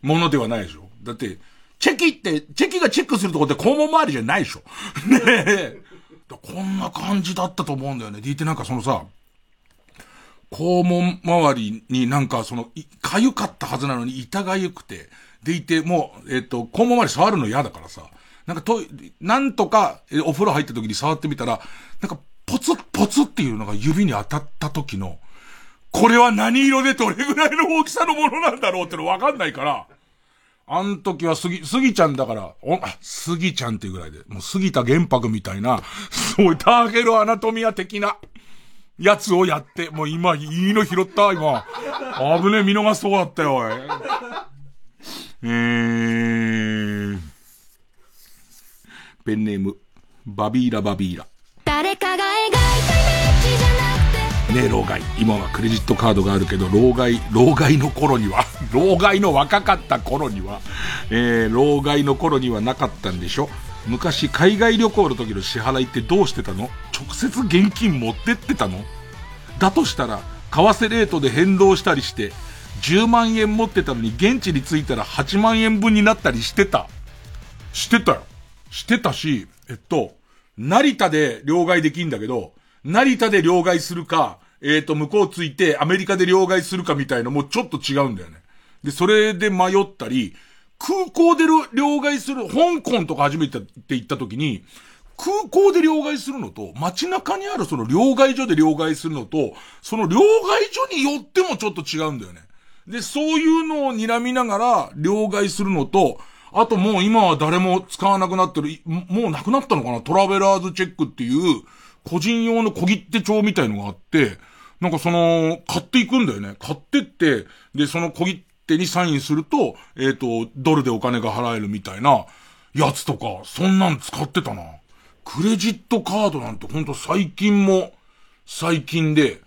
ものではないでしょ。だって、チェキって、チェキがチェックするとこって肛門周りじゃないでしょ。ねえ。こんな感じだったと思うんだよね。でいてなんかそのさ、肛門周りになんかその、かゆかったはずなのに痛がゆくて、でいて、もう、えっ、ー、と、肛門周り触るの嫌だからさ、なんかと、なんとか、お風呂入った時に触ってみたら、なんか、ポツッポツっていうのが指に当たった時の、これは何色でどれぐらいの大きさのものなんだろうってのわかんないから、あん時はすぎ、すぎちゃんだから、お、あ、すぎちゃんっていうぐらいで、もう杉田玄白みたいな、そういターゲルアナトミア的な、やつをやって、もう今、いいの拾った、今。危ねえ、見逃すとこだったよ、おい。えー、ペンネーム、バビーラバビーラ。誰かが描いた日じゃなくてねえ老害。今はクレジットカードがあるけど、老害、老害の頃には、老害の若かった頃には、えー、老害の頃にはなかったんでしょ？昔海外旅行の時の支払いってどうしてたの？直接現金持ってってたの？だとしたら、為替レートで変動したりして、10万円持ってたのに現地に着いたら8万円分になったりしてた。してたよ。してたし、えっと、成田で両替できんだけど、成田で両替するか、えっ、ー、と、向こう着いてアメリカで両替するかみたいなもちょっと違うんだよね。で、それで迷ったり、空港で両替する、香港とか初めてって行った時に、空港で両替するのと、街中にあるその両替所で両替するのと、その両替所によってもちょっと違うんだよね。で、そういうのを睨みながら両替するのと、あともう今は誰も使わなくなってる、もうなくなったのかなトラベラーズチェックっていう、個人用の小切手帳みたいのがあって、なんかその、買っていくんだよね。買ってって、で、その小切手にサインすると、えっ、ー、と、ドルでお金が払えるみたいな、やつとか、そんなん使ってたな。クレジットカードなんてほんと最近も、最近で、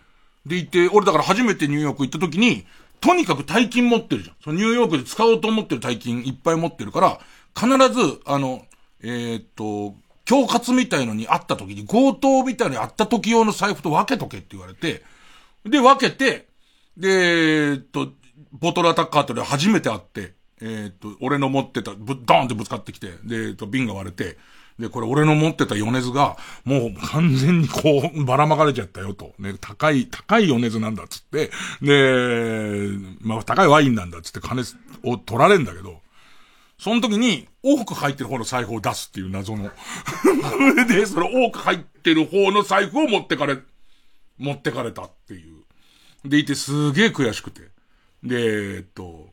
でいて、俺だから初めてニューヨーク行った時に、とにかく大金持ってるじゃん。そのニューヨークで使おうと思ってる大金いっぱい持ってるから、必ず、あの、えー、っと、恐喝みたいのに会った時に、強盗みたいのに会った時用の財布と分けとけって言われて、で、分けて、で、えっと、ボトルアタッカーとで初めて会って、えー、っと、俺の持ってた、ぶ、ドーンってぶつかってきて、で、えっと、瓶が割れて、で、これ俺の持ってた米津が、もう完全にこう、ばらまかれちゃったよと。ね、高い、高い米津なんだっつって、で、まあ、高いワインなんだっつって金を取られんだけど、その時に、多く入ってる方の財布を出すっていう謎の。で、その多く入ってる方の財布を持ってかれ、持ってかれたっていう。でいてすげえ悔しくて。で、えっと、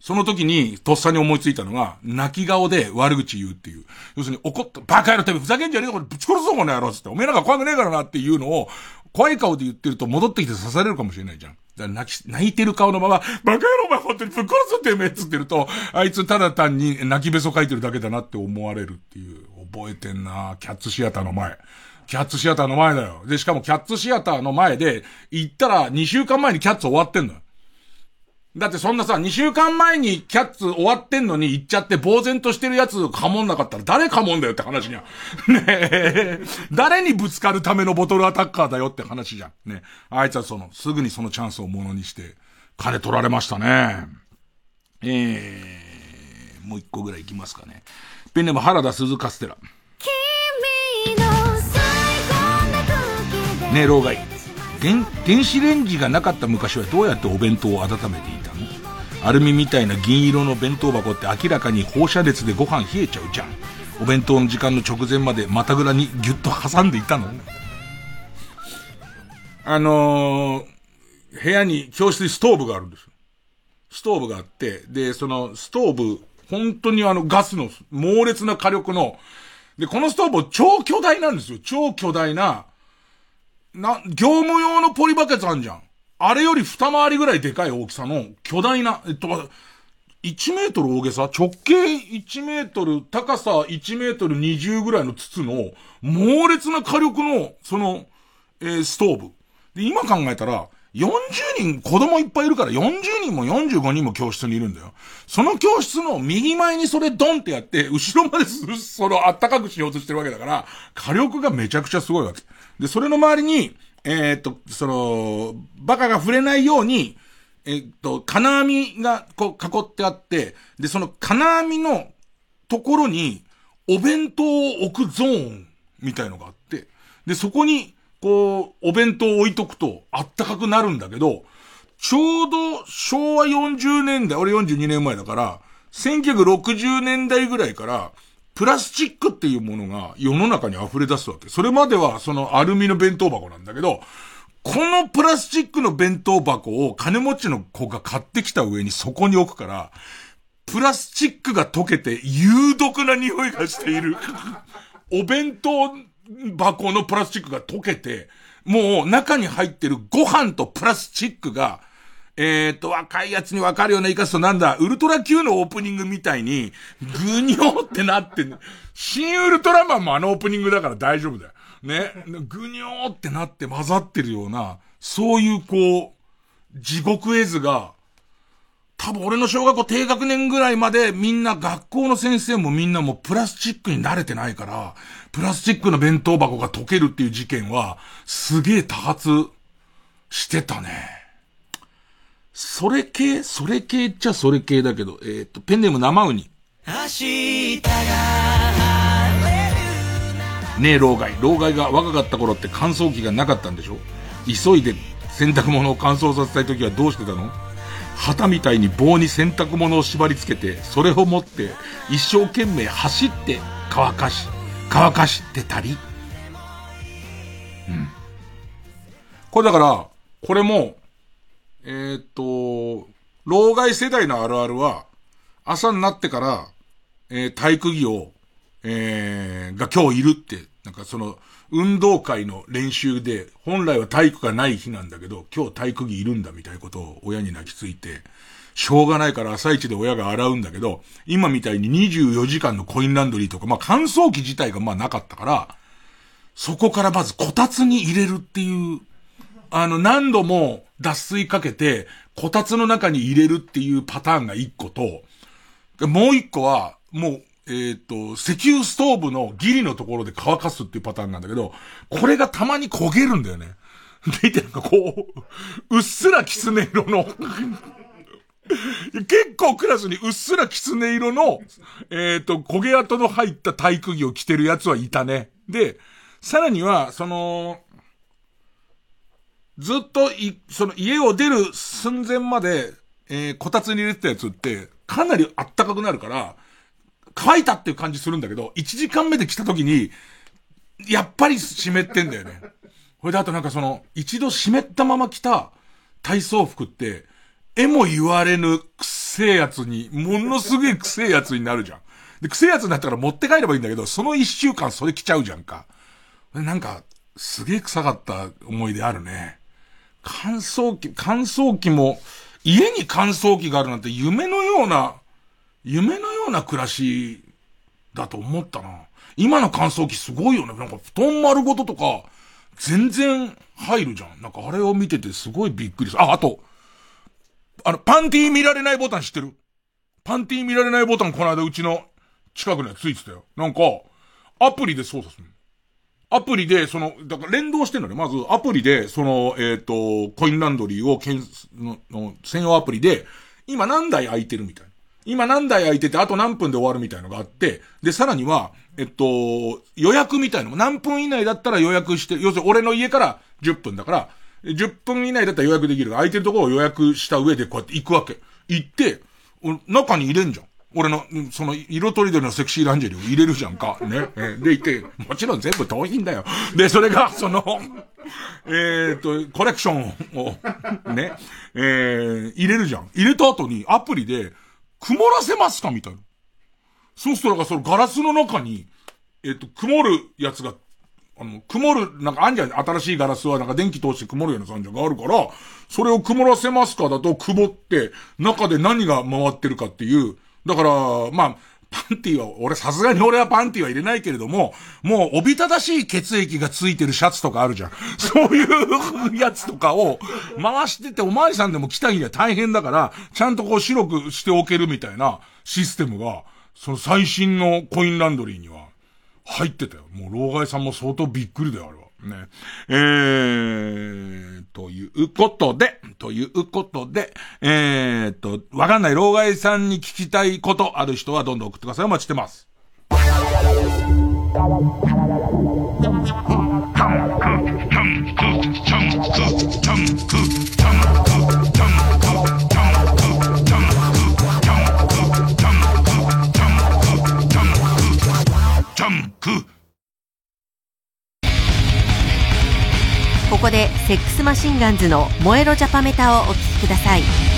その時に、とっさに思いついたのが、泣き顔で悪口言うっていう。要するに怒った、バカ野郎てめふざけんじゃねえぞ、これぶち殺すぞ、この野郎つって。おめえなんか怖くねえからなっていうのを、怖い顔で言ってると戻ってきて刺されるかもしれないじゃん。だから泣き、泣いてる顔のまま、バカ野郎お前本当にぶっ殺すってめえつってると、あいつただ単に泣きべそ書いてるだけだなって思われるっていう。覚えてんなキャッツシアターの前。キャッツシアターの前だよ。で、しかもキャッツシアターの前で、行ったら2週間前にキャッツ終わってんのよ。だってそんなさ、2週間前にキャッツ終わってんのに行っちゃって呆然としてるやつかもんなかったら誰かもんだよって話にゃ。ねえ。誰にぶつかるためのボトルアタッカーだよって話じゃん。ね。あいつはその、すぐにそのチャンスをものにして、金取られましたね。えー、もう一個ぐらい行きますかね。ペンネーム原田鈴カステラ。ねえ、老害。電、電子レンジがなかった昔はどうやってお弁当を温めていたの？アルミみたいな銀色の弁当箱って明らかに放射熱でご飯冷えちゃうじゃん。お弁当の時間の直前までまたぐらにギュッと挟んでいたの？あのー、部屋に教室にストーブがあるんですよ。ストーブがあって、で、そのストーブ、本当にあのガスの猛烈な火力の、で、このストーブ超巨大なんですよ。超巨大な、な、業務用のポリバケツあんじゃん。あれより二回りぐらいでかい大きさの巨大な、えっと、1メートル大げさ？直径1メートル、高さ1メートル20ぐらいの筒の猛烈な火力の、その、えー、ストーブ。で、今考えたら、40人、子供いっぱいいるから40人も45人も教室にいるんだよ。その教室の右前にそれドンってやって、後ろまでするそのあったかくしようとしてるわけだから、火力がめちゃくちゃすごいわけ。で、それの周りに、えー、っと、その、バカが触れないように、えー、っと、金網がこう囲ってあって、で、その金網のところに、お弁当を置くゾーンみたいのがあって、で、そこに、こう、お弁当置いとくと、あったかくなるんだけど、ちょうど昭和40年代、俺42年前だから、1960年代ぐらいから、プラスチックっていうものが世の中に溢れ出すわけ。それまではそのアルミの弁当箱なんだけど、このプラスチックの弁当箱を金持ちの子が買ってきた上にそこに置くから、プラスチックが溶けて有毒な匂いがしている。お弁当箱のプラスチックが溶けて、もう中に入ってるご飯とプラスチックが、えー、と、若いやつにわかるような言い方となんだ、ウルトラ Q のオープニングみたいに、ぐにょってなって、新ウルトラマンもあのオープニングだから大丈夫だよ。ね。ぐにょってなって混ざってるような、そういうこう、地獄絵図が、多分俺の小学校低学年ぐらいまでみんな学校の先生もみんなもプラスチックに慣れてないから、プラスチックの弁当箱が溶けるっていう事件は、すげえ多発してたね。それ系それ系っちゃそれ系だけど、えっ、ー、と、ペンネーム生ウニ。ねえ、老害。老害が若かった頃って乾燥機がなかったんでしょ？急いで洗濯物を乾燥させたい時はどうしてたの？旗みたいに棒に洗濯物を縛り付けて、それを持って一生懸命走って乾かし、乾かしてたり。うん。これだから、これも、えー、っと、老害世代のあるあるは、朝になってから、えー、体育着を、えー、が今日いるって、なんかその、運動会の練習で、本来は体育がない日なんだけど、今日体育着いるんだみたいなことを親に泣きついて、しょうがないから朝一で親が洗うんだけど、今みたいに24時間のコインランドリーとか、まあ乾燥機自体がまあなかったから、そこからまずこたつに入れるっていう、あの何度も脱水かけて、こたつの中に入れるっていうパターンが一個と、もう一個は、もうえっ、と、石油ストーブのギリのところで乾かすっていうパターンなんだけど、これがたまに焦げるんだよね。でいてなんかこう、うっすらキツネ色の結構クラスにうっすらキツネ色の、えっ、ー、と、焦げ跡の入った体育着を着てるやつはいたね。で、さらには、その、ずっとい、その家を出る寸前まで、えー、こたつに入れてたやつって、かなりあったかくなるから、乾いたっていう感じするんだけど、1時間目で来た時に、やっぱり湿ってんだよね。これであとなんかその、一度湿ったまま着た体操服って、絵も言われぬくせえやつに、ものすげえくせえやつになるじゃん。で、くせえやつになったら持って帰ればいいんだけど、その一週間それ着ちゃうじゃんか。なんか、すげえ臭かった思い出あるね。乾燥機、乾燥機も、家に乾燥機があるなんて夢のような夢のような暮らしだと思ったな。今の乾燥機すごいよね。なんか布団丸ごととか、全然入るじゃん。なんかあれを見ててすごいびっくりする。あ、あと、あの、パンティー見られないボタン知ってる？パンティー見られないボタンこの間うちの近くにはついてたよ。なんか、アプリで操作するアプリで、その、だから連動してんのね。まず、アプリで、その、えっ、と、コインランドリーを、けんの、の、専用アプリで、今何台空いてるみたいな。今何台空いてて、あと何分で終わるみたいのがあって、で、さらには、えっと、予約みたいのも何分以内だったら予約して、要するに俺の家から10分だから、10分以内だったら予約できる。空いてるところを予約した上でこうやって行くわけ。行って、中に入れんじゃん。俺の、その、色とりどりのセクシーランジェリーを入れるじゃんか。ね。で、行って、もちろん全部盗品だよ。で、それが、その、えっと、コレクションを、ね、えー、入れるじゃん。入れた後に、アプリで、曇らせますかみたいな。そうすると、なんかそのガラスの中に、えっと、曇るやつがあの、曇る、なんかあんじゃん、新しいガラスはなんか電気通して曇るような感じがあるから、それを曇らせますかだと曇って、中で何が回ってるかっていう、だから、まあ、パンティは、俺さすがに俺はパンティは入れないけれども、もうおびただしい血液がついてるシャツとかあるじゃん。そういうやつとかを回してておまわりさんでも来た日には大変だから、ちゃんとこう白くしておけるみたいなシステムが、その最新のコインランドリーには入ってたよ。もう老害さんも相当びっくりだよ、あれは。ね。えー、ということで、ということで、えーと、わかんない老害さんに聞きたいことある人はどんどん送ってください。お待ちしてます。ここでセックスマシンガンズの燃えろジャパメタをお聴きください。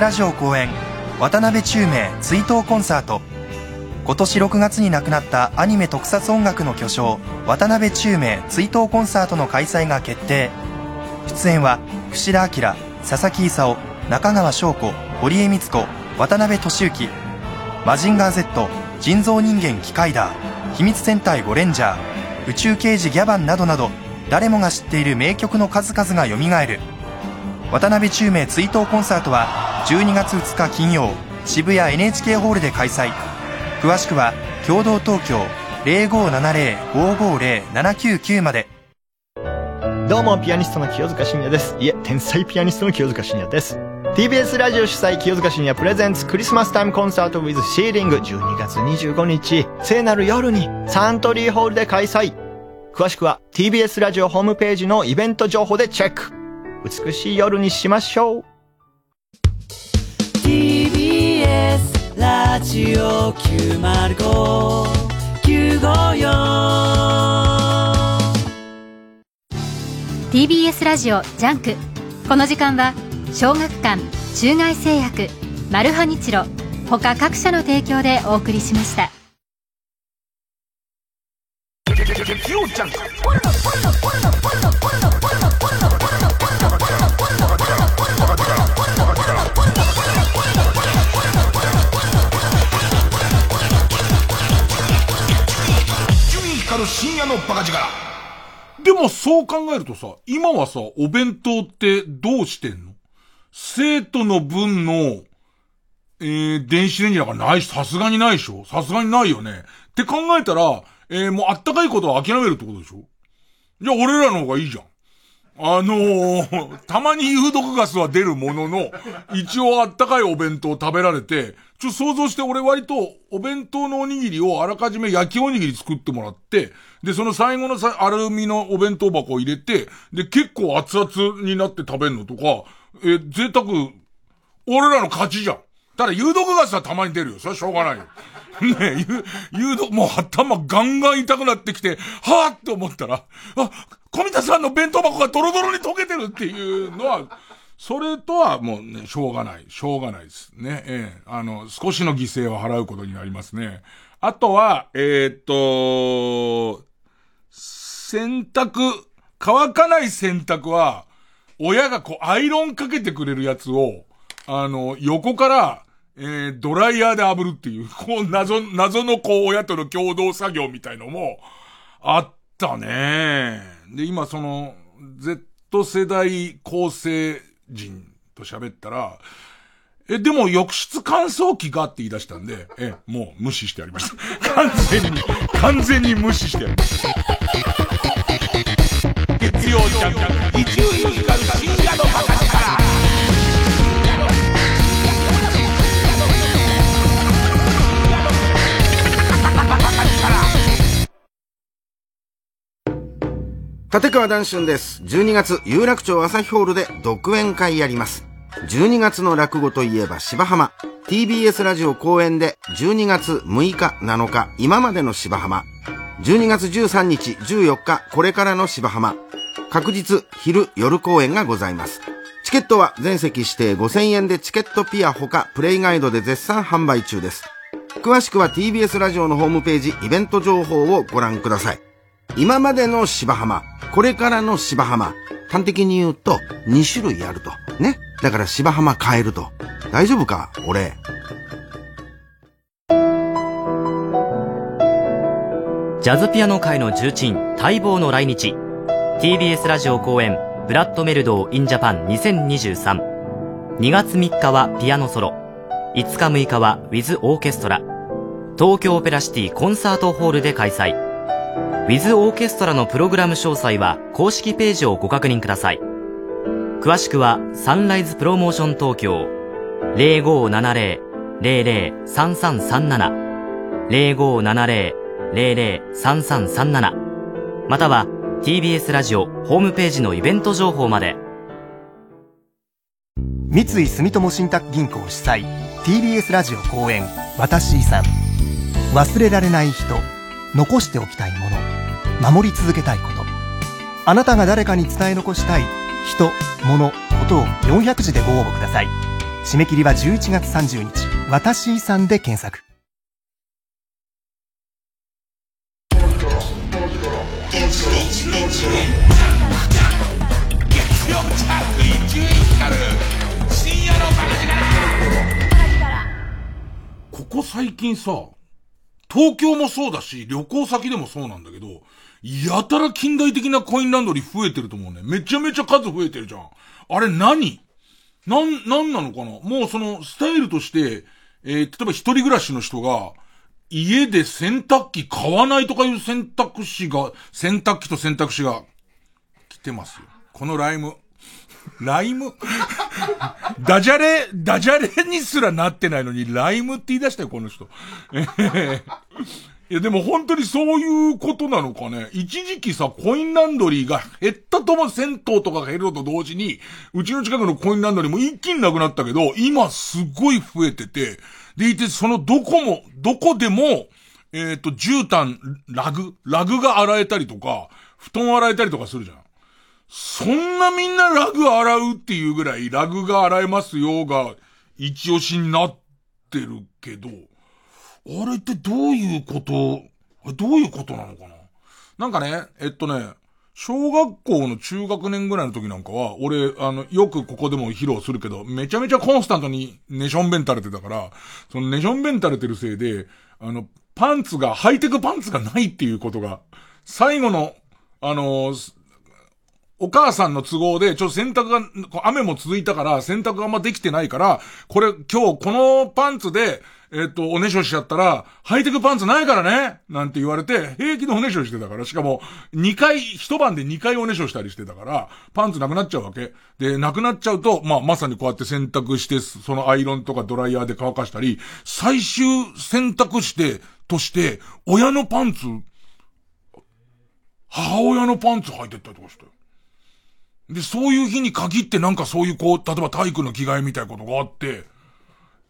ラジオ公演渡辺宙明追悼コンサート。今年6月に亡くなったアニメ特撮音楽の巨匠渡辺宙明追悼コンサートの開催が決定。出演は櫛田明佐々木勲中川翔子堀江光子渡辺俊之マジンガー Z 人造人間機械ダー秘密戦隊ゴレンジャー宇宙刑事ギャバンなどなど誰もが知っている名曲の数々が蘇る。渡辺宙明追悼コンサートは12月2日金曜渋谷 NHK ホールで開催。詳しくは共同東京0570-550-799まで。どうもピアニストの清塚信也です。いえ天才ピアニストの清塚信也です。TBS ラジオ主催清塚信也プレゼンツクリスマスタイムコンサート with シーリング12月25日。聖なる夜にサントリーホールで開催。詳しくは TBS ラジオホームページのイベント情報でチェック。美しい夜にしましょう。TBS ラジオ905954 TBS ラジオジャンク。この時間は小学館中外製薬マルハニチロ他各社の提供でお送りしました深夜のバカ力。でもそう考えるとさ、今はさ、お弁当ってどうしてんの？生徒の分の、えー、電子レンジなんかないし、さすがにないでしょ？さすがにないよね。って考えたら、えー、もうあったかいことは諦めるってことでしょ？じゃあ俺らの方がいいじゃん。あのー、たまに有毒ガスは出るものの、一応あったかいお弁当食べられて、ちょ、想像して俺割とお弁当のおにぎりをあらかじめ焼きおにぎり作ってもらって、で、その最後のさ、アルミのお弁当箱を入れて、で、結構熱々になって食べるのとか、え、贅沢、俺らの勝ちじゃん。ただ、有毒ガスはたまに出るよ。それはしょうがないよ。ねえ、有毒、もう頭ガンガン痛くなってきて、はぁって思ったら、あ、小見田さんの弁当箱がドロドロに溶けてるっていうのは、それとはもうね、しょうがない。しょうがないですね。ええあの、少しの犠牲を払うことになりますね。あとは、えー、っと、洗濯、乾かない洗濯は、親がこう、アイロンかけてくれるやつを、あの、横から、えー、ドライヤーで炙るっていう、こう、謎、謎のこう、親との共同作業みたいのも、あったね。で、今その、Z 世代構成人と喋ったら、え、でも浴室乾燥機がって言い出したんで、え、もう無視してやりました。完全に、完全に無視してやりました。月曜ジャンク、一流ミュージカル立川談春です。12月、有楽町朝日ホールで独演会やります。12月の落語といえば芝浜。TBS ラジオ公演で12月6日、7日、今までの芝浜。12月13日、14日、これからの芝浜。確実、昼、夜公演がございます。チケットは全席指定5000円でチケットピアほかプレイガイドで絶賛販売中です。詳しくは TBS ラジオのホームページイベント情報をご覧ください。今までの芝浜、これからの芝浜。端的に言うと、2種類あると。ね。だから芝浜変えると。大丈夫か俺。ジャズピアノ界の重鎮、待望の来日。TBS ラジオ後援、ブラッドメルドー・イン・ジャパン2023。2月3日はピアノソロ。5日6日はウィズ・オーケストラ。東京オペラシティコンサートホールで開催。ウィズオーケストラのプログラム詳細は公式ページをご確認ください。詳しくはサンライズプロモーション東京0570-003337 0570-003337または TBS ラジオホームページのイベント情報まで。三井住友信託銀行主催 TBS ラジオ公演私遺産。忘れられない人。残しておきたいもの。守り続けたいこと。あなたが誰かに伝え残したい人物ことを400字でご応募ください。締め切りは11月30日。私遺産で検索。ここ最近さ、東京もそうだし、旅行先でもそうなんだけど、やたら近代的なコインランドリー増えてると思うね。めちゃめちゃ数増えてるじゃん。あれ何？なん、なんなのかな？もうその、スタイルとして、えー、例えば一人暮らしの人が、家で洗濯機買わないとかいう選択肢が、洗濯機と選択肢が、来てますよ。このライム。ライム？ダジャレ、ダジャレにすらなってないのに、ライムって言い出したよ、この人。いや、でも本当にそういうことなのかね。一時期さ、コインランドリーが減ったとも銭湯とかが減るのと同時に、うちの近くのコインランドリーも一気になくなったけど、今すごい増えてて、でいて、そのどこも、どこでも、えっ、ー、と、絨毯、ラグ、ラグが洗えたりとか、布団洗えたりとかするじゃん。そんなみんなラグ洗うっていうぐらい、ラグが洗えますよが、一押しになってるけど、あれってどういうこと、どういうことなのかな？なんかね、えっとね、小学校の中学年ぐらいの時なんかは、俺、あの、よくここでも披露するけど、めちゃめちゃコンスタントにネションベン垂れてたから、そのネションベン垂れてるせいで、あの、パンツが、ハイテクパンツがないっていうことが、最後の、あの、お母さんの都合で、ちょっと洗濯が、雨も続いたから、洗濯があんまできてないから、これ今日このパンツで、えっと、おねしょしちゃったら、履いてくパンツないからねなんて言われて、平気でおねしょしてたから、しかも、2回、一晩で2回おねしょしたりしてたから、パンツなくなっちゃうわけ。で、なくなっちゃうと、まあ、まさにこうやって洗濯して、そのアイロンとかドライヤーで乾かしたり、最終洗濯して、として、親のパンツ、母親のパンツ履いてったりとかして。で、そういう日に限ってなんかそういうこう、例えば体育の着替えみたいなことがあって、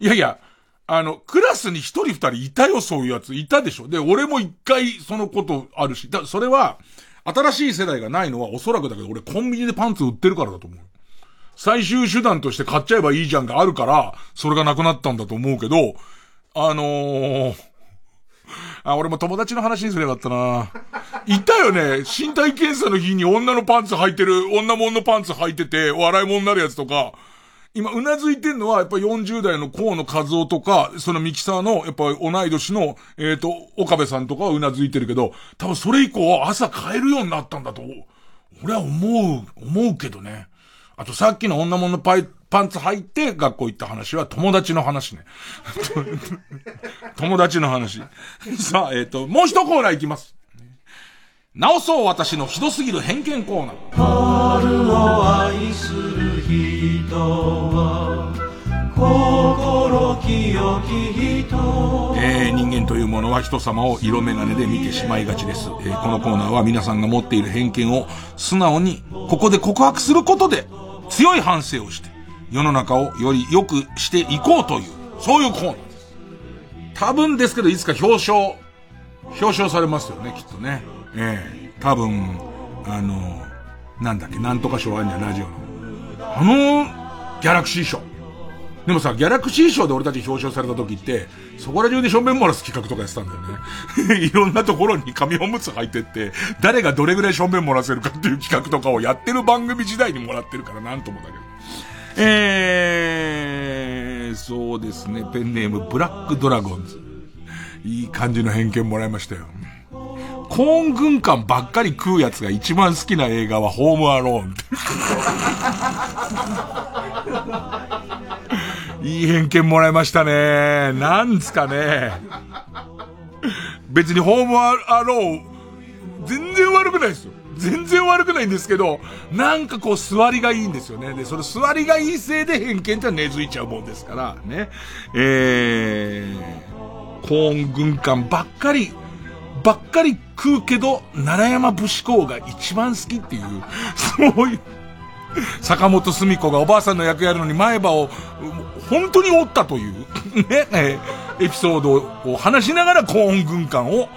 いやいや、あの、クラスに一人二人いたよ、そういうやつ。いたでしょ。で、俺も一回そのことあるし。だ、それは、新しい世代がないのはおそらくだけど、俺コンビニでパンツ売ってるからだと思う。最終手段として買っちゃえばいいじゃんがあるから、それがなくなったんだと思うけど、あのー、あ、俺も友達の話にすればよかったな。いたよね。身体検査の日に女のパンツ履いてる、女もんのパンツ履いてて、笑い物になるやつとか、今、うなずいてんのは、やっぱ40代の河野和夫とか、そのミキサーの、やっぱ同い年の、えっ、ー、と、岡部さんとかはうなずいてるけど、多分それ以降は、朝買えるようになったんだと、俺は思う、思うけどね。あとさっきの女物のパイ、パンツ履いて学校行った話は友達の話ね。友達の話。さあ、えっ、ー、と、もう一コーナー行きます。直そう私のひどすぎる偏見コーナー。春を愛する人は心清き人えー、人間というものは人様を色眼鏡で見てしまいがちです、えー、このコーナーは皆さんが持っている偏見を素直にここで告白することで強い反省をして世の中をより良くしていこうという、そういうコーナーです。多分ですけど、いつか表彰、表彰されますよね、きっとね。ええー、多分、あの、なんだっけ、なんとか賞あるんじゃラジオの。あの、ギャラクシー賞。でもさ、ギャラクシー賞で俺たち表彰された時って、そこら中で正面漏らす企画とかやってたんだよね。いろんなところに紙おむつ履いてって、誰がどれぐらい正面漏らせるかっていう企画とかをやってる番組時代にもらってるからなんともだけど。えー、そうですね、ペンネームブラックドラゴンズ。いい感じの偏見もらいましたよ。コーン軍艦ばっかり食うやつが一番好きな映画はホームアローン。いい偏見もらいましたね。なんですかね。別にホームアローン、全然悪くないですよ。全然悪くないんですけど、なんかこう座りがいいんですよね。で、その座りがいいせいで偏見って根付いちゃうもんですから、ね。えー、コーン軍艦ばっかり、ばっかり食うけど、奈良山武士公が一番好きっていう、そういう、坂本澄子がおばあさんの役やるのに前歯を、本当に折ったという、ね、エピソードを話しながらコーン軍艦を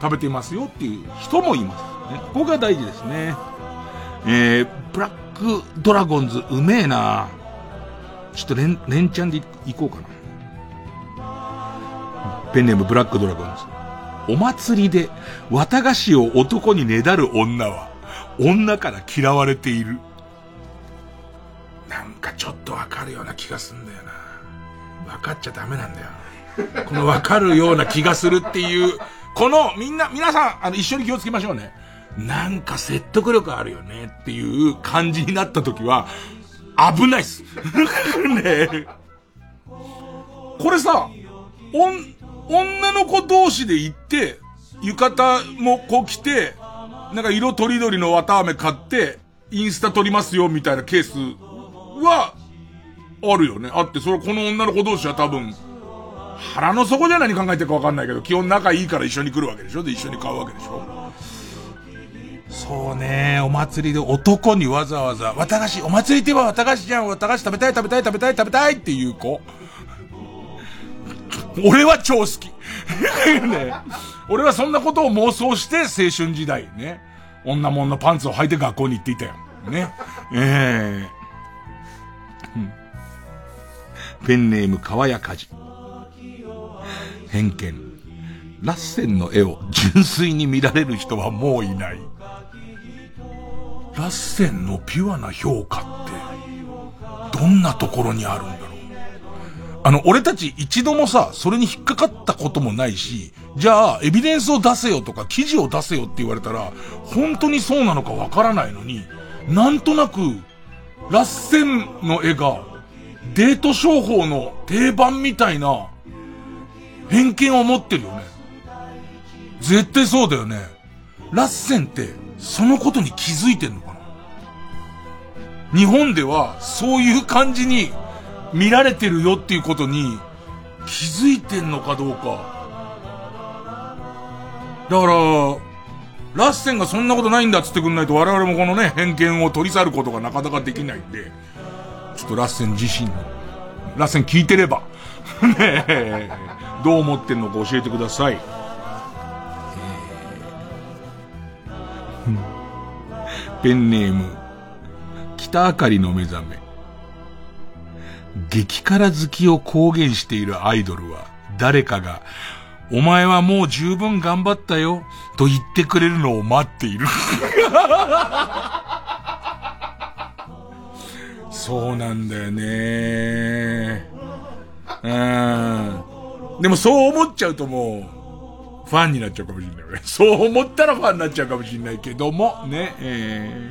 食べていますよっていう人もいます。ここが大事ですね。えー、ブラックドラゴンズ、うめえなちょっと連、連チャンでいこうかな。ペンネームブラックドラゴンズ。お祭りで、綿菓子を男にねだる女は、女から嫌われている。なんかちょっとわかるような気がすんだよな。わかっちゃダメなんだよ。このわかるような気がするっていう、このみんな、皆さん、あの、一緒に気をつけましょうね。なんか説得力あるよねっていう感じになった時は、危ないっす。ねこれさ、お、女の子同士で行って、浴衣もこう着て、なんか色とりどりの綿飴買って、インスタ撮りますよみたいなケースは、あるよね。あって、それこの女の子同士は多分、腹の底じゃ何考えてるかわかんないけど、基本仲いいから一緒に来るわけでしょ？で、一緒に買うわけでしょ？そうね、お祭りで男にわざわざ、綿菓子、お祭りって言えば綿菓子じゃん、綿菓子食べたい食べたい食べたい食べたいっていう子。俺は超好き。ね、俺はそんなことを妄想して青春時代ね、女物のパンツを履いて学校に行っていたよ。ね。ええー、ペンネーム川谷かじ。偏見。ラッセンの絵を純粋に見られる人はもういない。ラッセンのピュアな評価って、どんなところにあるんだろう？あの、俺たち一度もさ、それに引っかかったこともないし、じゃあ、エビデンスを出せよとか、記事を出せよって言われたら、本当にそうなのかわからないのに、なんとなく、ラッセンの絵が、デート商法の定番みたいな、偏見を持ってるよね。絶対そうだよね。ラッセンって、そのことに気づいてんのかな？日本では、そういう感じに見られてるよっていうことに気づいてんのかどうか。だから、ラッセンがそんなことないんだっつってくんないと我々もこのね、偏見を取り去ることがなかなかできないんで、ちょっとラッセン自身の、ラッセン聞いてれば、ねえ、どう思ってんのか教えてください。ペンネーム、北あかりの目覚め。激辛好きを公言しているアイドルは、誰かが、お前はもう十分頑張ったよ、と言ってくれるのを待っている。そうなんだよね。うん。でもそう思っちゃうともう、ファンになっちゃうかもしれない。そう思ったらファンになっちゃうかもしれないけども、ね、え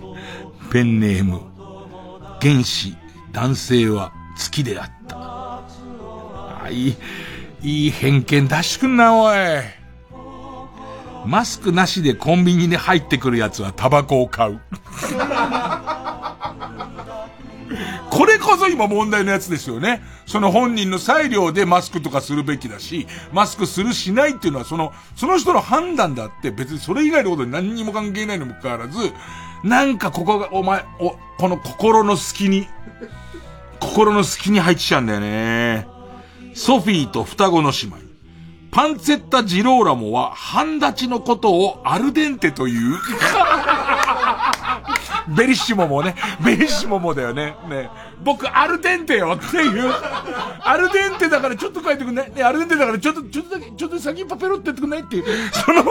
ー、ペンネーム、原始、男性は月であった。あ、いい、いい偏見出してくんな、おい。マスクなしでコンビニに入ってくるやつはタバコを買う。これこそ今問題のやつですよね。その本人の裁量でマスクとかするべきだし、マスクするしないっていうのはその、その人の判断だって別にそれ以外のことに何にも関係ないにもかかわらず、なんかここが、お前、お、この心の隙に、心の隙に入っちゃうんだよね。ソフィーと双子の姉妹。パンツェッタ・ジローラモは、半立ちのことをアルデンテという。ベリッシモもね、ベリッシモもだよね。ね。僕、アルデンテよっていう。アルデンテだからちょっと書いてくんないね、アルデンテだからちょっと、ちょっとだけ、ちょっと先にパペロってやってくんないっていう。その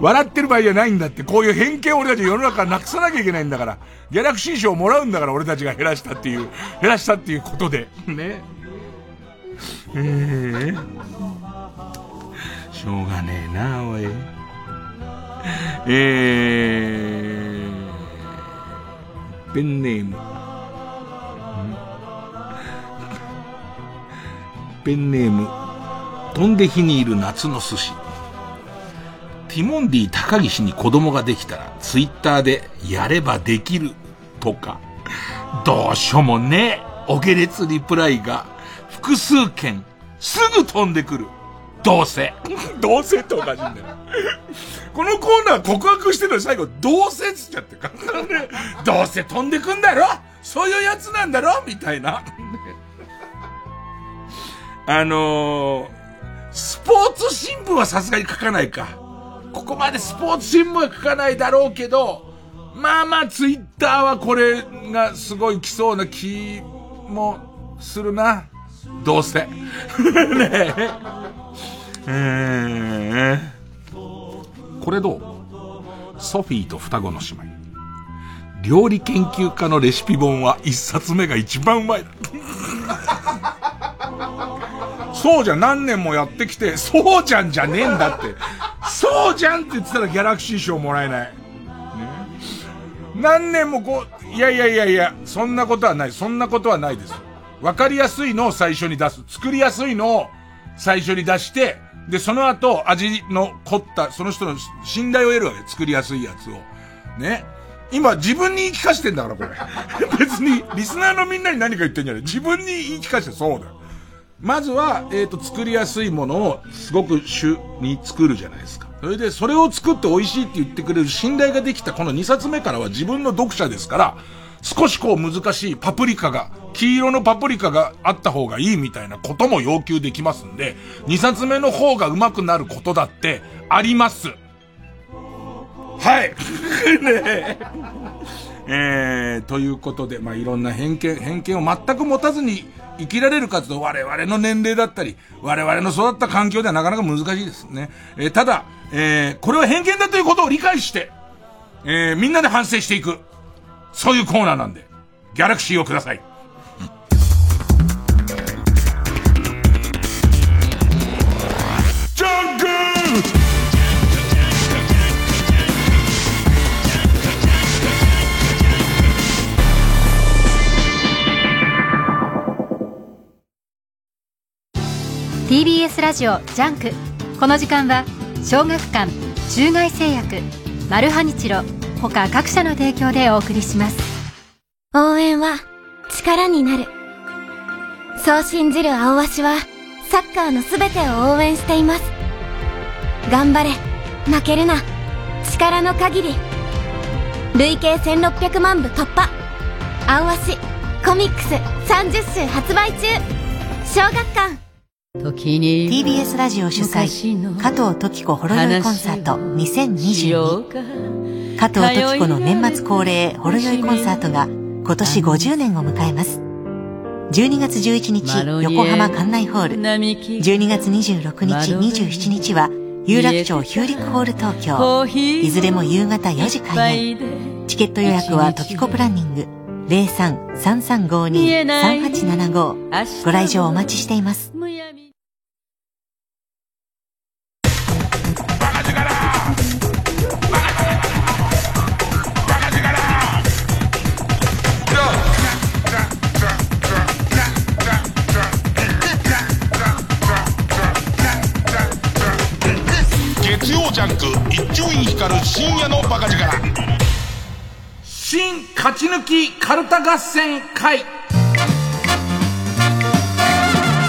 笑ってる場合じゃないんだって、こういう偏見を俺たち世の中なくさなきゃいけないんだから。ギャラクシー賞をもらうんだから俺たちが減らしたっていう、減らしたっていうことで。ね。ええー、しょうがねえな、おい。えー、ペンネーム。ペンネーム、飛んで火にいる夏の寿司。ティモンディ高岸に子供ができたら、ツイッターで、やればできる、とか、どうしようもねえ、お下劣リプライが、複数件、すぐ飛んでくる。どうせ。どうせっておかしいんだよ。このコーナー告白してるの最後、どうせっつっちゃってか。どうせ飛んでくんだろ？そういうやつなんだろ？みたいな。あのー、スポーツ新聞はさすがに書かないか。ここまでスポーツ新聞は書かないだろうけど、まあまあツイッターはこれがすごい来そうな気もするな。どうせ。ねえ。えー、これどう？ソフィーと双子の姉妹。料理研究家のレシピ本は一冊目が一番うまい。そうじゃん、何年もやってきて、そうじゃんじゃねえんだって。そうじゃんって言ってたらギャラクシー賞もらえない。何年もこう、いやいやいやいや、そんなことはない。そんなことはないです。わかりやすいのを最初に出す。作りやすいのを最初に出して、で、その後、味の凝った、その人の信頼を得るわけ。作りやすいやつを。ね。今、自分に言い聞かせてんだから、これ。別に、リスナーのみんなに何か言ってんじゃない。自分に言い聞かせて、そうだよ。まずは、えっ、ー、と、作りやすいものを、すごく主に作るじゃないですか。それで、それを作って美味しいって言ってくれる信頼ができたこの2冊目からは自分の読者ですから、少しこう難しいパプリカが、黄色のパプリカがあった方がいいみたいなことも要求できますんで、2冊目の方が上手くなることだってあります。はい。ねえー、ということで、まあ、いろんな偏見、偏見を全く持たずに生きられるかと我々の年齢だったり、我々の育った環境ではなかなか難しいですね。えー、ただ、えー、これは偏見だということを理解して、えー、みんなで反省していく。そういうコーナーなんで、ギャラクシーをください。TBS ラジオジャンク。この時間は小学館中外製薬マルハニチロ。他各社の提供でお送りします。応援は力になる。そう信じる青足はサッカーのすべてを応援しています。頑張れ。負けるな。力の限り。累計1600万部突破。青足コミックス30週発売中。小学館。TBS ラジオ主催加藤時子ほろ酔いコンサート2022加藤時子の年末恒例ほろ酔いコンサートが今年50年を迎えます。12月11日横浜館内ホール。12月26日27日は有楽町ヒューリックホール東京。いずれも夕方4時開演。チケット予約は時子プランニング。03-3352-3875ご来場お待ちしています勝ち抜きカルタ合戦会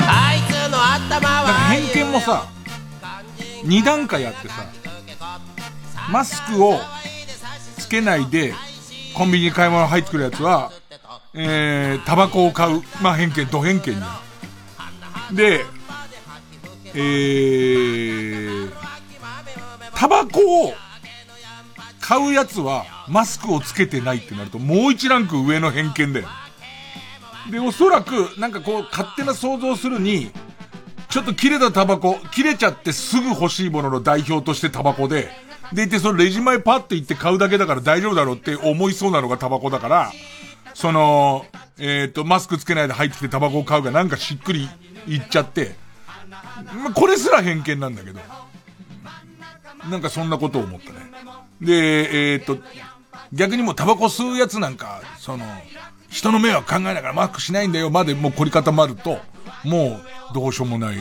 あいつの頭は偏見もさ2段階あってさマスクをつけないでコンビニに買い物入ってくるやつはえー、タバコを買う。まあ、偏見、ド偏見に。で、えー、タバコを買うやつはマスクをつけてないってなるともう一ランク上の偏見だよ。で、おそらく、なんかこう、勝手な想像するに、ちょっと切れたタバコ、切れちゃってすぐ欲しいものの代表としてタバコで、でいてそのレジ前パッて行って買うだけだから大丈夫だろうって思いそうなのがタバコだから、その、えっ、ー、と、マスクつけないで入ってきてタバコを買うがなんかしっくりいっちゃって、まこれすら偏見なんだけど、なんかそんなことを思ったね。で、えっ、と、逆にもうタバコ吸うやつなんか、その、人の目は考えながらマスクしないんだよまでもう凝り固まると、もうどうしようもない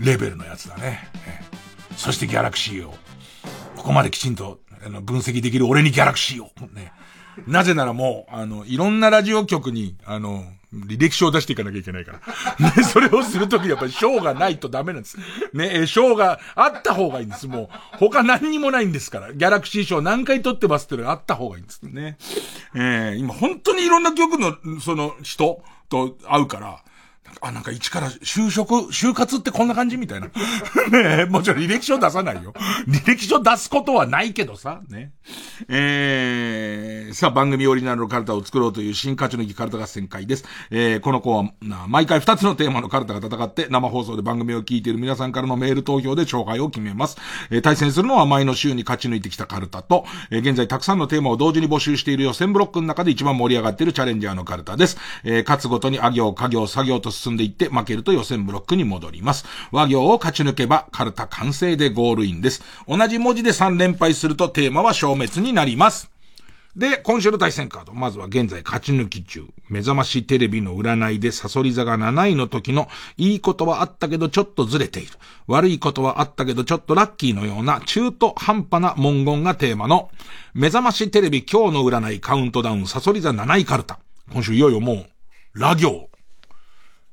レベルのやつだね。そしてギャラクシーを、ここまできちんとあの分析できる俺にギャラクシーを、ね。なぜならもう、あの、いろんなラジオ局に、あの、履歴書を出していかなきゃいけないから。ね、それをするときやっぱり賞がないとダメなんです。ね、賞があった方がいいんです。もう、他何にもないんですから。ギャラクシー賞何回取ってますっていうのがあった方がいいんですね。えー、今本当にいろんな曲の、その人と会うから、あ、なんか一から就職、就活ってこんな感じみたいな。ねえもちろん履歴書出さないよ。履歴書出すことはないけどさ、ね。えー、さあ番組オリジナルのカルタを作ろうという新勝ち抜きカルタ合戦会です。えー、この子は、毎回2つのテーマのカルタが戦って生放送で番組を聞いている皆さんからのメール投票で勝敗を決めます。えー、対戦するのは前の週に勝ち抜いてきたカルタと、えー、現在たくさんのテーマを同時に募集している予選ブロックの中で一番盛り上がっているチャレンジャーのカルタです。えー、勝つごとにあ行、家業、作業と進んでいって負けると予選ブロックに戻ります。和行を勝ち抜けばカルタ完成でゴールインです。同じ文字で3連敗するとテーマは消滅になります。で、今週の対戦カード。まずは現在勝ち抜き中。目覚ましテレビの占いでサソリ座が7位の時の、いいことはあったけどちょっとずれている。悪いことはあったけどちょっとラッキーのような中途半端な文言がテーマの、目覚ましテレビ今日の占いカウントダウンサソリ座7位カルタ。今週いよいよもう、ラ行。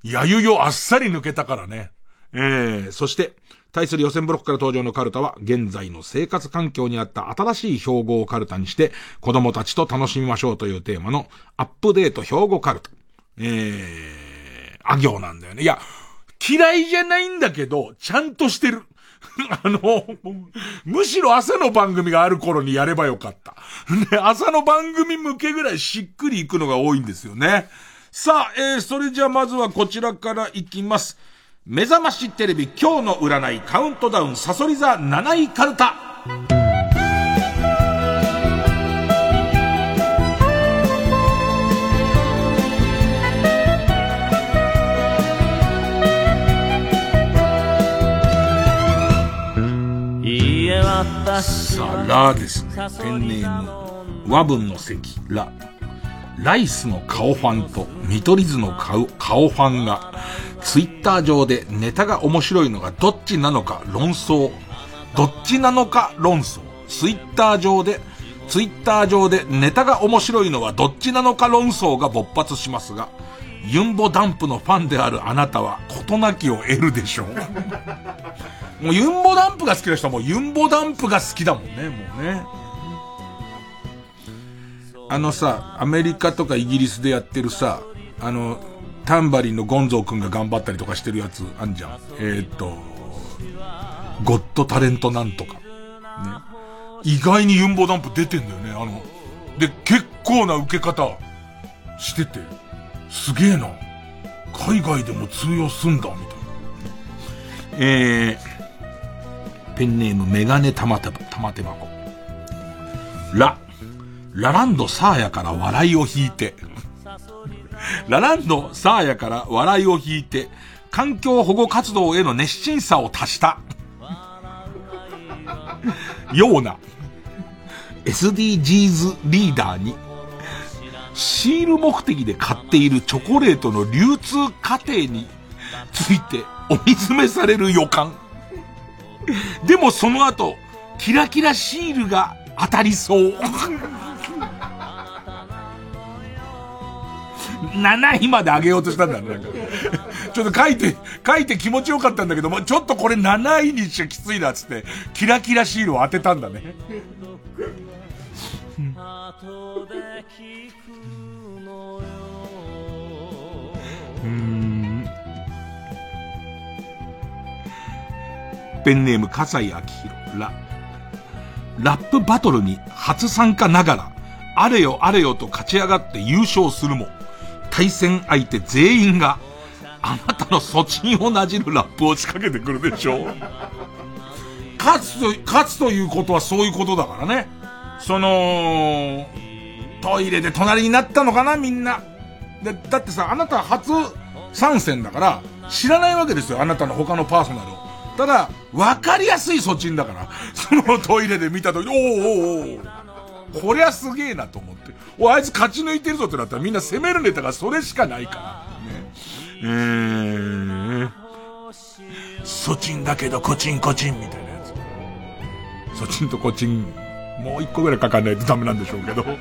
やゆよあっさり抜けたからね。えー、そして、対する予選ブロックから登場のカルタは、現在の生活環境にあった新しい標語をカルタにして、子供たちと楽しみましょうというテーマの、アップデート標語カルタ。えー、あ行なんだよね。いや、嫌いじゃないんだけど、ちゃんとしてる。あの、むしろ朝の番組がある頃にやればよかった。ね、朝の番組向けぐらいしっくりいくのが多いんですよね。さあ、えー、それじゃあまずはこちらからいきます。目覚ましテレビ今日の占いカウントダウンサソリ座7位カルタ。さあ、ラです。ペンネーム、和文の席、ラ。ライスの顔ファンと見取り図の顔、顔ファンが、ツイッター上でネタが面白いのがどっちなのか論争。どっちなのか論争。ツイッター上で、ツイッター上でネタが面白いのはどっちなのか論争が勃発しますが、ユンボダンプのファンであるあなたは事なきを得るでしょう。もうユンボダンプが好きな人はもうユンボダンプが好きだもんね、もうね。あのさ、アメリカとかイギリスでやってるさ、あの、タンバリンのゴンゾー君が頑張ったりとかしてるやつあんじゃん。えー、っと、ゴッドタレントなんとか。ね。意外にユンボダンプ出てんだよね、あの。で、結構な受け方してて、すげえな。海外でも通用すんだ、みたいな。えー、ペンネームメガネ玉手、玉手箱。ラ、ラランドサーヤから笑いを引いて、ラランドサーヤから笑いを引いて、環境保護活動への熱心さを足した。ような、SDGs リーダーに、シール目的で買っているチョコレートの流通過程についてお見つめされる予感。でもその後、キラキラシールが当たりそう。7位まで上げようとしたんだね、なんか。ちょっと書いて、書いて気持ちよかったんだけども、ちょっとこれ7位にしちゃきついなっつって、キラキラシールを当てたんだね。うん。ペンネーム、笠井明宏、ラ。ラップバトルに初参加ながら、あれよあれよと勝ち上がって優勝するも、対戦相手全員が、あなたの措置をなじるラップを仕掛けてくるでしょう勝つと、勝つということはそういうことだからね。その、トイレで隣になったのかな、みんな。で、だってさ、あなた初参戦だから、知らないわけですよ、あなたの他のパーソナルを。ただ、わかりやすい措置だから、そのトイレで見たとき、おおおおこりゃすげえなと思って。お、あいつ勝ち抜いてるぞってなったらみんな攻めるネタがそれしかないから。ね。えー、ソチンだけどコチンコチンみたいなやつ。ソチンとコチン、もう一個ぐらいかかんないとダメなんでしょうけど。ね、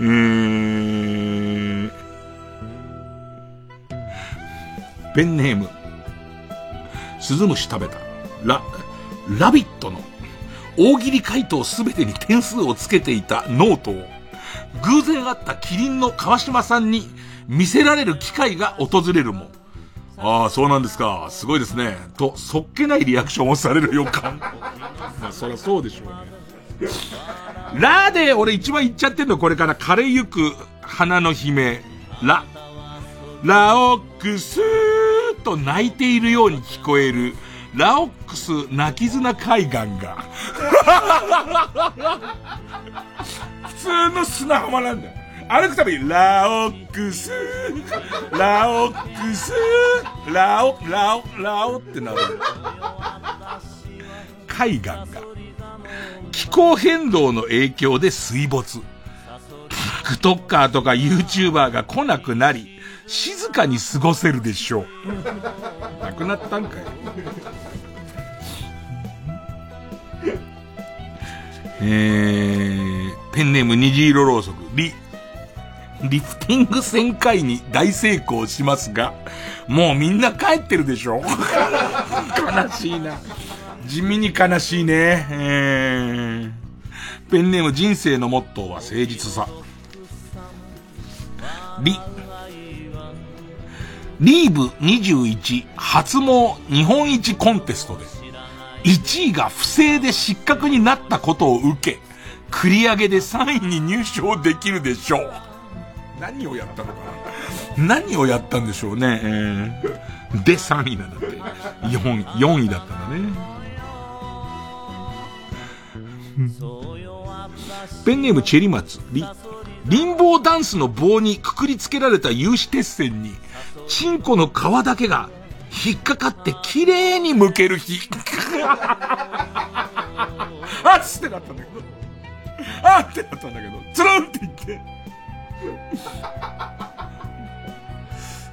え、ペンネーム、スズムシ食べた。ラ、ラヴィットの大喜利回答すべてに点数をつけていたノートを、偶然会ったキリンの川島さんに見せられる機会が訪れるも、ああ、そうなんですか。すごいですね。と、そっけないリアクションをされる予感。まあ、そりゃそうでしょうね。ラで俺一番言っちゃってんのこれから枯れゆく花の姫。ラ。ラオックスーと泣いているように聞こえるラオックス泣き綱海岸が普通の砂浜なんだよ。歩くたびに、ラオックスラオックスラオ、ラオ、ラオってなる。海岸が、気候変動の影響で水没。TikToker とか YouTuber が来なくなり、静かに過ごせるでしょう。なくなったんかい。えー、ペンネーム虹色ろうそく、リ、リフティング1000回に大成功しますが、もうみんな帰ってるでしょ？悲しいな。地味に悲しいね。えー、ペンネーム人生のモットーは誠実さ。リ、リーブ21初毛日本一コンテストで、1位が不正で失格になったことを受け、繰り上げで3位に入賞できるでしょう。何をやったのかな？何をやったんでしょうね？えー、で3位なんだって。4, 4位だったんだね。ペンネームチェリマツ、リ、リンボーダンスの棒にくくりつけられた有刺鉄線に、チンコの皮だけが引っかかって綺麗に剥ける日。あっつってなったんだけど。あってなったんだけど、つるんって言って。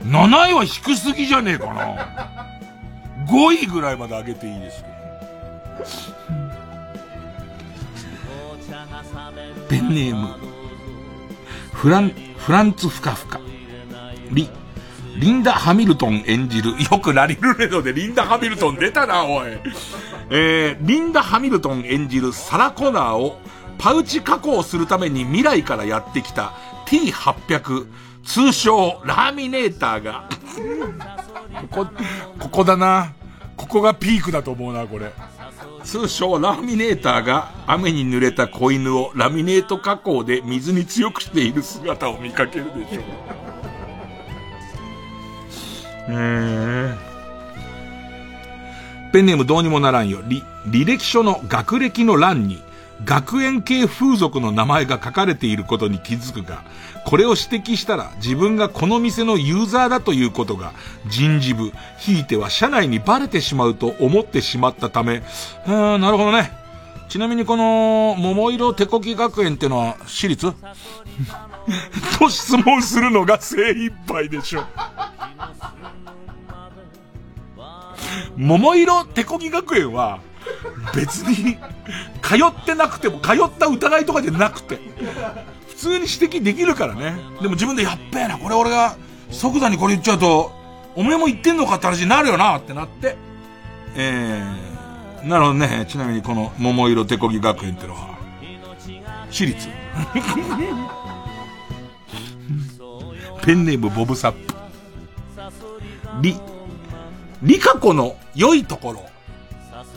7位は低すぎじゃねえかな。5位ぐらいまで上げていいですけど。ペンネーム、フラン、フランツフカフカ。リ、リンダ・ハミルトン演じる、よくラリルレドでリンダ・ハミルトン出たな、おい。えー、リンダ・ハミルトン演じるサラ・コナーをパウチ加工するために未来からやってきた T800、通称ラーミネーターがこ こ、ここだな。ここがピークだと思うな、これ。通称ラーミネーターが雨に濡れた子犬をラミネート加工で水に強くしている姿を見かけるでしょう。ペンネームどうにもならんよ。履、履歴書の学歴の欄に学園系風俗の名前が書かれていることに気づくが、これを指摘したら自分がこの店のユーザーだということが人事部、ひいては社内にバレてしまうと思ってしまったため、あなるほどね。ちなみにこの、桃色手こき学園ってのは私立？と質問するのが精一杯でしょ。桃色手こぎ学園は、別に、通ってなくても、通った疑いとかじゃなくて、普通に指摘できるからね。でも自分でやっべえな、これ俺が即座にこれ言っちゃうと、お前も言ってんのかって話になるよなってなって、えー、なるほどね。ちなみにこの桃色手こぎ学園ってのは、私立。ペンネームボブサップ。リ、リカ子の良いところ。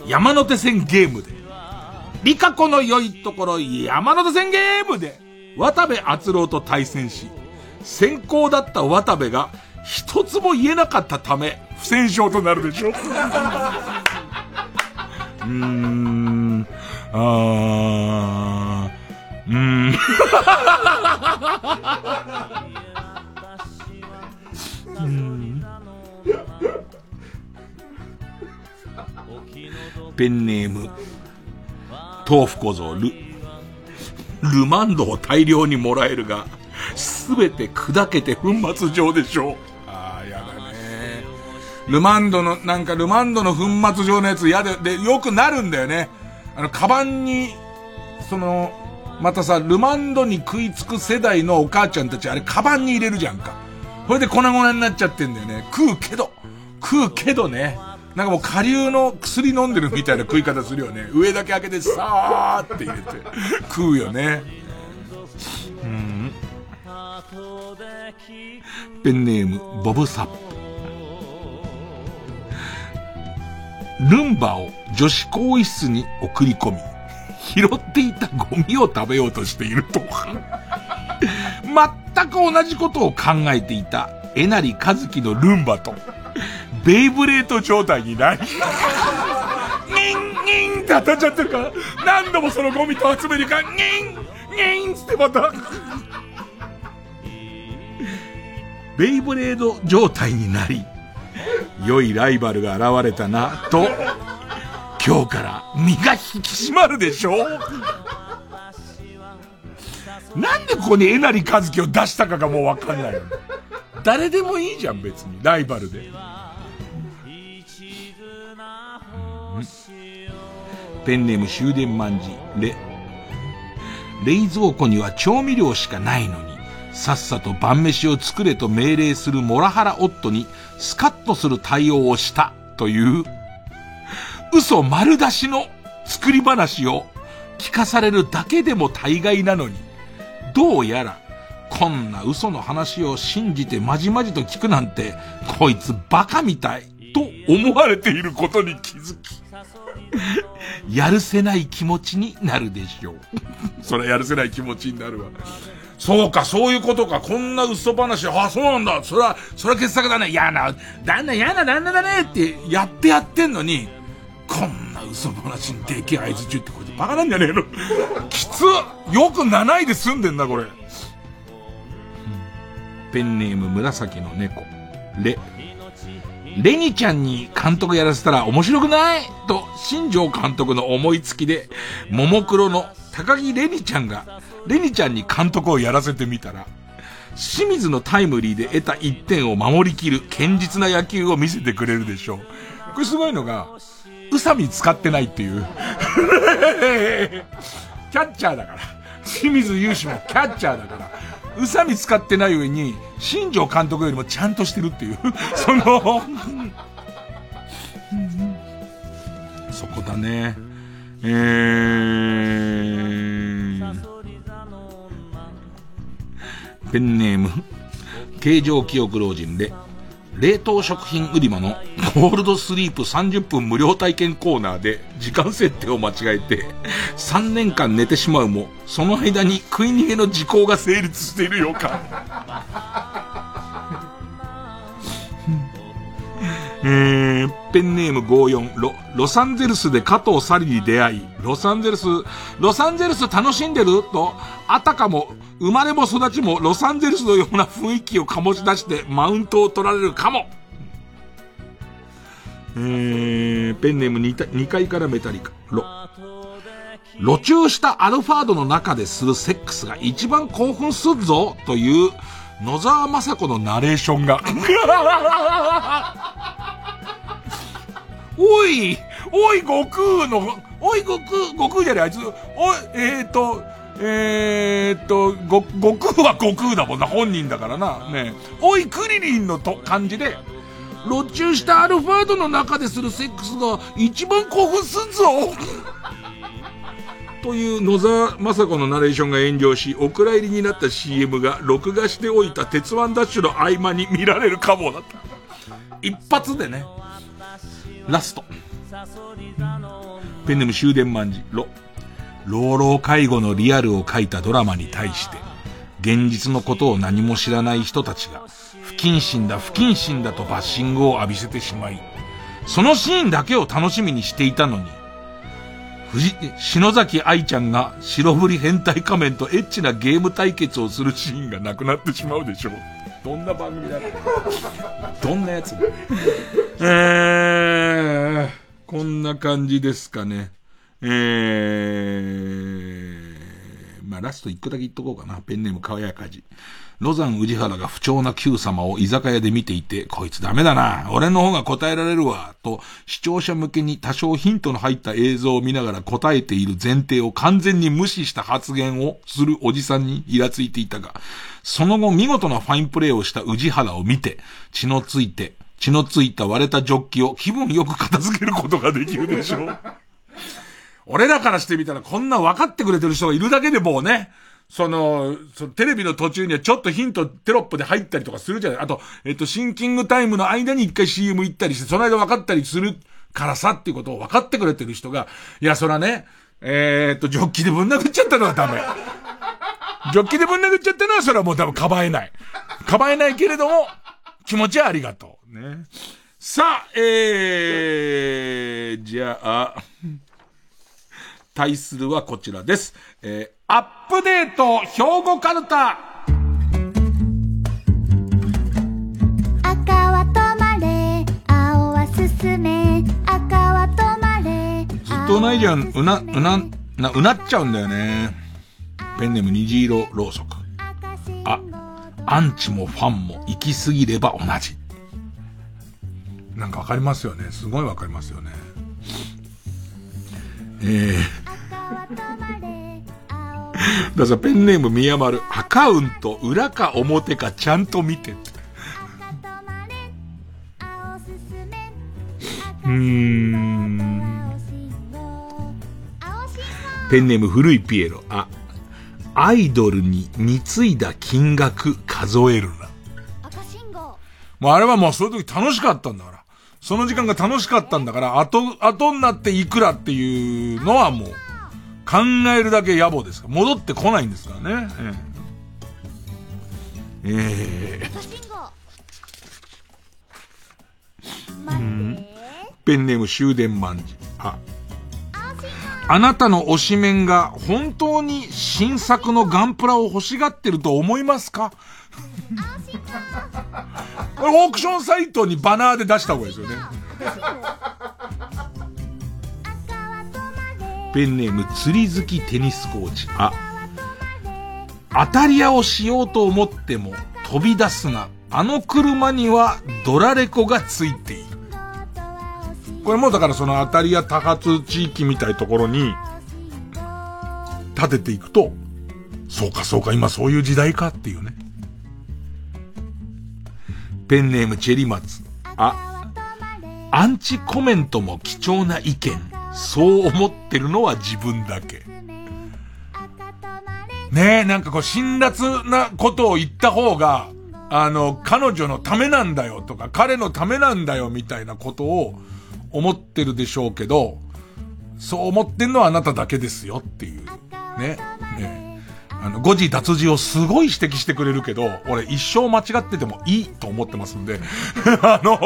山手線ゲームで。リカ子の良いところ、山手線ゲームで、渡部篤郎と対戦し、先行だった渡部が一つも言えなかったため、不戦勝となるでしょうーん、あー、うーん。うんペンネーム、豆腐小僧ル。ルマンドを大量にもらえるが、すべて砕けて粉末状でしょう。ああ、やだね。ルマンドの、なんかルマンドの粉末状のやつ嫌で、で、よくなるんだよね。あの、カバンに、その、またさ、ルマンドに食いつく世代のお母ちゃんたち、あれ、カバンに入れるじゃんか。これで粉々になっちゃってんだよね。食うけど、食うけどね。なんかもう下流の薬飲んでるみたいな食い方するよね。上だけ開けてさーって入れて食うよね。うん。ペンネーム、ボブサップ。ルンバを女子更衣室に送り込み、拾っていたゴミを食べようとしていると。全く同じことを考えていた、えなりかずきのルンバと、ベイブレート状態になり、ニン、ニンって当たっちゃってるから、何度もそのゴミと集めるから、ニン、ニンってまた、ベイブレード状態になり、良いライバルが現れたな、と、今日から身が引き締まるでしょなんでここにえなりかずきを出したかがもうわかんない。誰でもいいじゃん、別に。ライバルで。ペンネーム終電万事、レ。冷蔵庫には調味料しかないのに、さっさと晩飯を作れと命令するモラハラ夫にスカッとする対応をしたという、嘘丸出しの作り話を聞かされるだけでも大概なのに、どうやら、こんな嘘の話を信じてまじまじと聞くなんて、こいつバカみたい、と思われていることに気づき、やるせない気持ちになるでしょう。それやるせない気持ちになるわ。そうか、そういうことか。こんな嘘話、あ、そうなんだ。それは、それは傑作だね。嫌な、旦那嫌な旦那だねってやってやってんのに、こんな嘘話にでけえ合図中ってこれバカなんじゃねえの きつよく7位で済んでんだ、これ。ペンネーム紫の猫。レ。レニちゃんに監督やらせたら面白くない？と、新庄監督の思いつきで、ももクロの高木レニちゃんが、レニちゃんに監督をやらせてみたら、清水のタイムリーで得た1点を守りきる堅実な野球を見せてくれるでしょう。これすごいのが、宇佐美使ってないっていう。キャッチャーだから。清水雄志もキャッチャーだから。宇佐美使ってない上に、新庄監督よりもちゃんとしてるっていう。そのそこだね。えー、ペンネーム、形状記憶老人で、冷凍食品売り場のゴールドスリープ30分無料体験コーナーで時間設定を間違えて3年間寝てしまうも、その間に食い逃げの時効が成立しているようか。えー、ペンネーム54ロ、ロサンゼルスで加藤サリに出会い、ロサンゼルス、ロサンゼルス楽しんでる？と、あたかも、生まれも育ちもロサンゼルスのような雰囲気を醸し出してマウントを取られるかも。えー、ペンネーム 2, 2階からメタリカ、ロ。路中したアルファードの中でするセックスが一番興奮するぞという野沢雅子のナレーションが。おい、おい、悟空の、おい、悟空、悟空じゃねえ、あいつ、おい、えー、と、えー、っと、ご、悟空は悟空だもんな、本人だからな。ねおい、クリリンのと、感じで、路中したアルファードの中でするセックスが一番興奮すんぞ。という野沢雅子のナレーションが炎上し、お蔵入りになった CM が録画しておいた鉄腕ダッシュの合間に見られるかもだった。一発でね、ラスト。ペンネム終電万事、ロ。老老介護のリアルを書いたドラマに対して、現実のことを何も知らない人たちが、不謹慎だ不謹慎だとバッシングを浴びせてしまい、そのシーンだけを楽しみにしていたのに、藤、篠崎愛ちゃんが白ぶり変態仮面とエッチなゲーム対決をするシーンがなくなってしまうでしょう。どんな番組だ？ろう。どんなやつ？えー、こんな感じですかね。えー、まあラスト一個だけ言っとこうかな。ペンネーム川やかじ。ロザン宇治原が不調な Q 様を居酒屋で見ていて、こいつダメだな。俺の方が答えられるわ。と、視聴者向けに多少ヒントの入った映像を見ながら答えている前提を完全に無視した発言をするおじさんにイラついていたが、その後見事なファインプレーをした宇治原を見て、血のついて、血のついた割れたジョッキを気分よく片付けることができるでしょう。俺らからしてみたらこんな分かってくれてる人がいるだけでもうね、その、そのテレビの途中にはちょっとヒント、テロップで入ったりとかするじゃない。あと、えっと、シンキングタイムの間に一回 CM 行ったりして、その間分かったりするからさっていうことを分かってくれてる人が、いや、そらね、えー、っと、ジョッキでぶん殴っちゃったのはダメ。ジョッキでぶん殴っちゃったのはそれはもう多分かばえない。かばえないけれども、気持ちはありがとう。ね。さあ、えー、じゃあ、対するはこちらです。えー、アップデート兵庫カルタ赤は止まれ青は進め赤は止まれずっとないじゃん、うな、うな、な、うなっちゃうんだよね。ペンネーム虹色ろうそく。あ、アンチもファンも行き過ぎれば同じ。なんかわかりますよね。すごいわかりますよね。えー、だからペンネーム宮丸、アカウント、裏か表かちゃんと見て。うーん。ペンネーム古いピエロ。あ、アイドルに貢いだ金額数えるな。もうあれはもうその時楽しかったんだから。その時間が楽しかったんだから、後、後になっていくらっていうのはもう、考えるだけ野暮ですか戻ってこないんですからね。ええ。ー、うん、ペンネーム終電万事。あ、あなたの推しメンが本当に新作のガンプラを欲しがってると思いますか？オークションサイトにバナーで出した方がいいですよね。ペンネーム釣り好きテニスコーチ。あ、当たり屋をしようと思っても飛び出すな。あの車にはドラレコがついている。これもだからその当たり屋多発地域みたいところに、立てていくと、そうかそうか今そういう時代かっていうね。ペンネームチェリマツ。あ、アンチコメントも貴重な意見。そう思ってるのは自分だけ。ねえ、なんかこう辛辣なことを言った方が、あの、彼女のためなんだよとか、彼のためなんだよみたいなことを思ってるでしょうけど、そう思ってんのはあなただけですよっていう。ね。ねあの、誤字脱字をすごい指摘してくれるけど、俺一生間違っててもいいと思ってますんで、あの、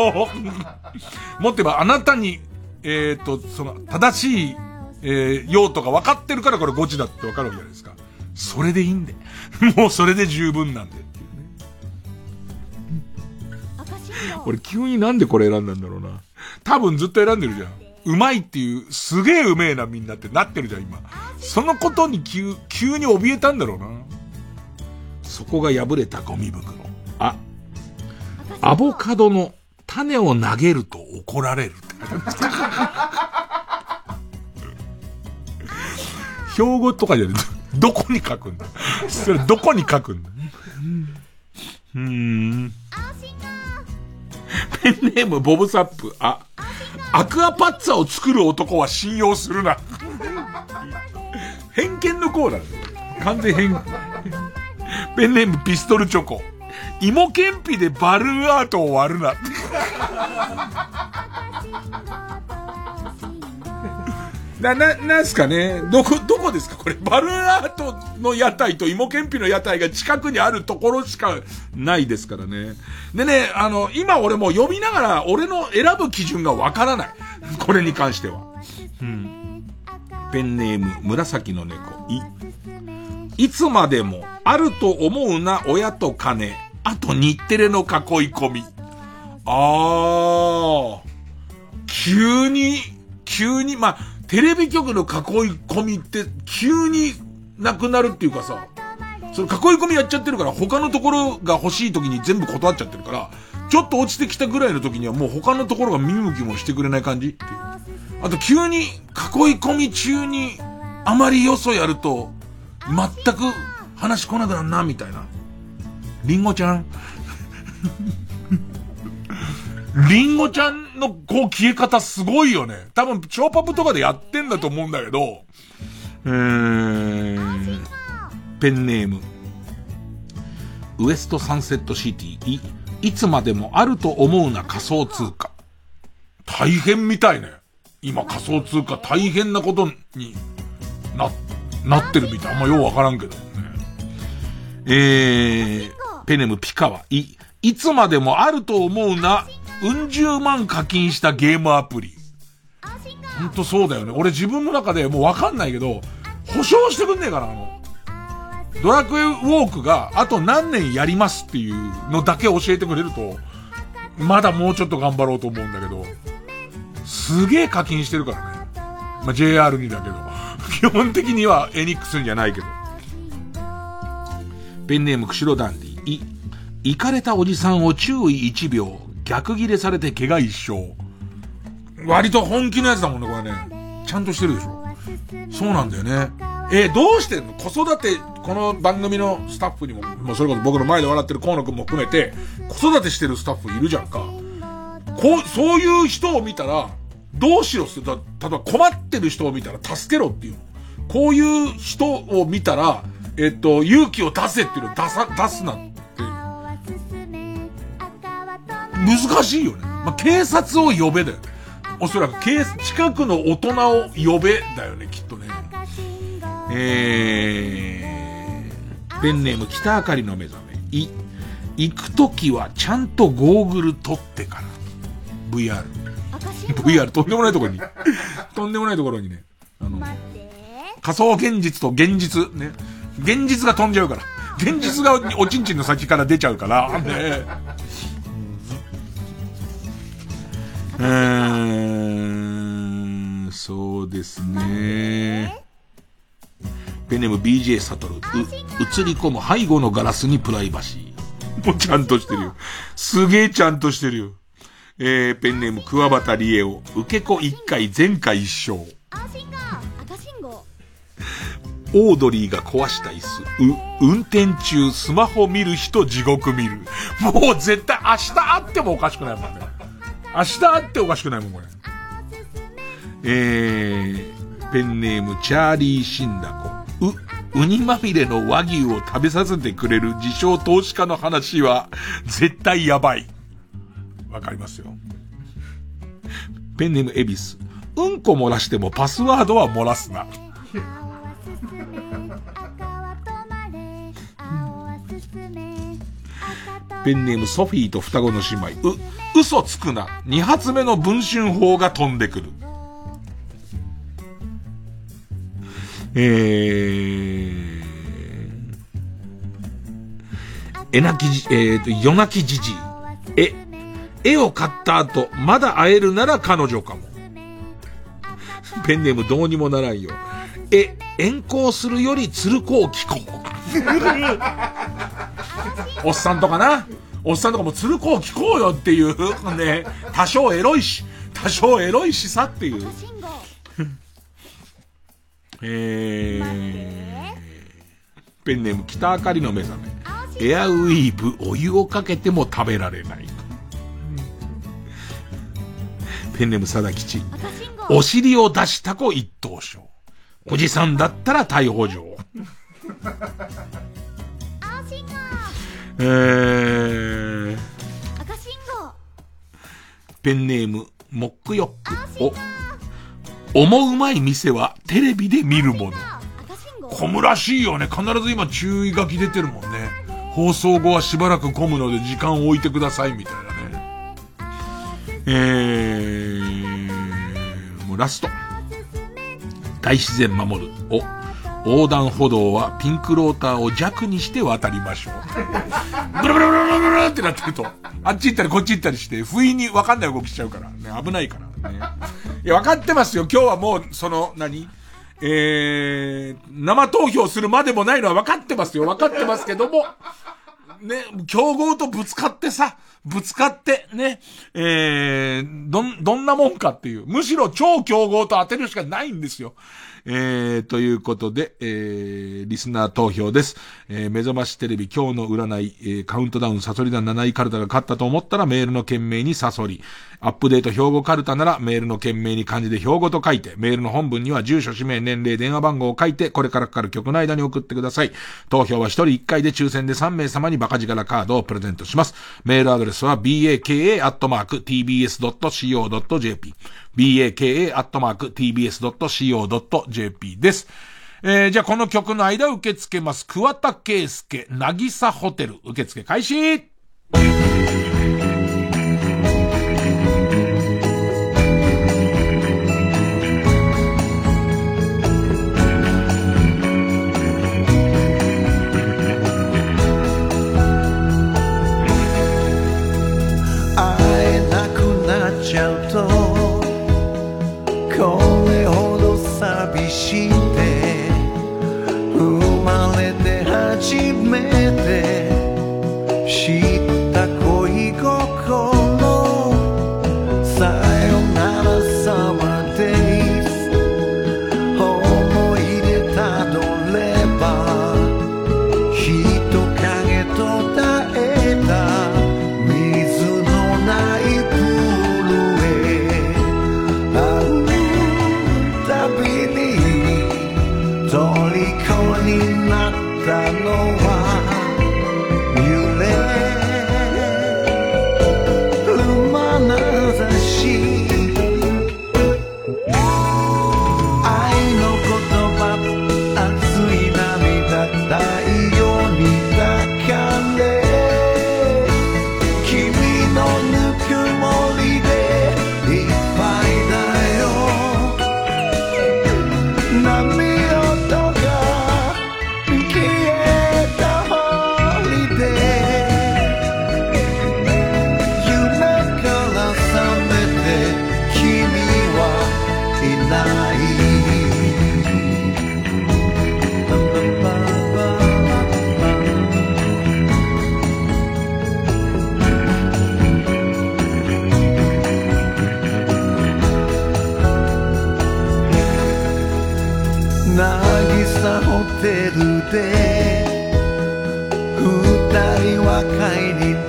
もっと言えばあなたに、えっ、ー、と、その、正しい、えー、用途が分かってるからこれ誤字だって分かるわけじゃないですか。それでいいんで。もうそれで十分なんで。俺急になんでこれ選んだんだろうな。多分ずっと選んでるじゃん。うまいっていう、すげえうめえなみんなってなってるじゃん、今。そのことに急、急に怯えたんだろうな。そこが破れたゴミ袋。あ、アボカドの種を投げると怒られるって書いてあるんですか。標語とかじゃねどこに書くんだ?それどこに書くんだ?うん。ペンネームボブサップ。あ、アクアパッツァを作る男は信用するな。偏見のコーナー完全偏、ペンネームピストルチョコ。芋けんぴでバルーアートを割るな。な、な、なんすかね？どこ、どこですか？これ、バルーアートの屋台と芋けんぴの屋台が近くにあるところしかないですからね。でね、あの、今俺も読みながら、俺の選ぶ基準がわからない。これに関しては。うん。ペンネーム、紫の猫、い。いつまでも、あると思うな、親と金。あと、日テレの囲い込み。あー。急に、急に、まあ、テレビ局の囲い込みって急になくなるっていうかさ、その囲い込みやっちゃってるから他のところが欲しい時に全部断っちゃってるから、ちょっと落ちてきたぐらいの時にはもう他のところが見向きもしてくれない感じっていう。あと急に囲い込み中にあまりよそやると全く話来なくなるな、みたいな。りんごちゃん？りんごちゃんのこう消え方すごいよね。多分、超パプとかでやってんだと思うんだけど、えー、ペンネーム。ウエストサンセットシティ、い、いつまでもあると思うな仮想通貨。大変みたいね。今仮想通貨大変なことにな、なってるみたい。あんまようわからんけどね。えー、ペネムピカワ、い、いつまでもあると思うなうん十万課金したゲームアプリ。ほんとそうだよね。俺自分の中でもうわかんないけど、保証してくんねえかな、あの。ドラクエウォークがあと何年やりますっていうのだけ教えてくれると、まだもうちょっと頑張ろうと思うんだけど、すげえ課金してるからね。まあ、JR にだけど。基本的にはエニックスじゃないけど。ペンネーム釧路ダい、行かれたおじさんを注意1秒。逆ギレされて怪我一生。割と本気のやつだもんね、これね。ちゃんとしてるでしょ。そうなんだよね。えー、どうしてんの？子育て、この番組のスタッフにも、もうそれこそ僕の前で笑ってる河野くんも含めて、子育てしてるスタッフいるじゃんか。こう、そういう人を見たら、どうしろって、例えば困ってる人を見たら助けろっていうこういう人を見たら、えっと、勇気を出せっていうのを出さ、出すな難しいよね。まあ、警察を呼べだよね。おそらく、警、近くの大人を呼べだよね、きっとね。えー、ペンネーム北あかりの目覚め。い、行くときはちゃんとゴーグル取ってから。VR。VR、とんでもないところに。とんでもないところにね。あの、仮想現実と現実、ね。現実が飛んじゃうから。現実がおちんちんの先から出ちゃうから、ね。うーん、そうですね。ペンネーム BJ サトル。う、映り込む背後のガラスにプライバシー。もうちゃんとしてるよ。すげえちゃんとしてるよ。えー、ペンネーム桑畑理恵を。受け子一回、前回一生。オードリーが壊した椅子。う、運転中スマホ見る人地獄見る。もう絶対明日会ってもおかしくないもんね。明日会っておかしくないもん、これ。えー、ペンネームチャーリーシンダコ。う、ウニまみれの和牛を食べさせてくれる自称投資家の話は絶対やばい。わかりますよ。ペンネームエビス。うんこ漏らしてもパスワードは漏らすな。ペンネームソフィーと双子の姉妹。う、嘘つくな。二発目の文春砲が飛んでくる。えー、えなきじ、えーと、夜泣きじじい。え、絵を買った後、まだ会えるなら彼女かも。ペンネームどうにもならんよ。え、遠行するより鶴子を聞こう。おっさんとかな。おっさんとかも鶴子を聞こうよっていう、ね、多少エロいし、多少エロいしさっていう。えー、ペンネーム北あかりの目覚め。エアウィーブお湯をかけても食べられない。ペンネーム佐田吉。お尻を出した子一等賞。おじさんだったら逮捕状。えー、ペンネーム、モックヨック。お、思うまい店はテレビで見るもの。混むらしいよね。必ず今注意書き出てるもんね。放送後はしばらく混むので時間を置いてくださいみたいなね。えー、もうラスト。大自然守る。お、横断歩道はピンクローターを弱にして渡りましょう。ブルブルブルブルブルってなってると、あっち行ったりこっち行ったりして、不意にわかんない動きしちゃうから、ね、危ないからね。いや、わかってますよ。今日はもう、その、何？えー、生投票するまでもないのは分かってますよ。分かってますけども、ね、競合とぶつかってさ、ぶつかって、ね、えー、ど、どんなもんかっていう。むしろ超競合と当てるしかないんですよ。えー、ということで、えー、リスナー投票です。えー、目覚ましテレビ今日の占い、えー、カウントダウンサソリ団7位カルタが勝ったと思ったらメールの件名にサソリ。アップデート標語カルタならメールの件名に漢字で標語と書いて、メールの本文には住所、氏名、年齢、電話番号を書いて、これからかかる曲の間に送ってください。投票は1人1回で抽選で3名様にバカ力カードをプレゼントします。メールアドレスは baka.tbs.co.jp。baka.tbs.co.jp です。えー、じゃあこの曲の間受け付けます。桑田圭介、なぎさホテル、受付開始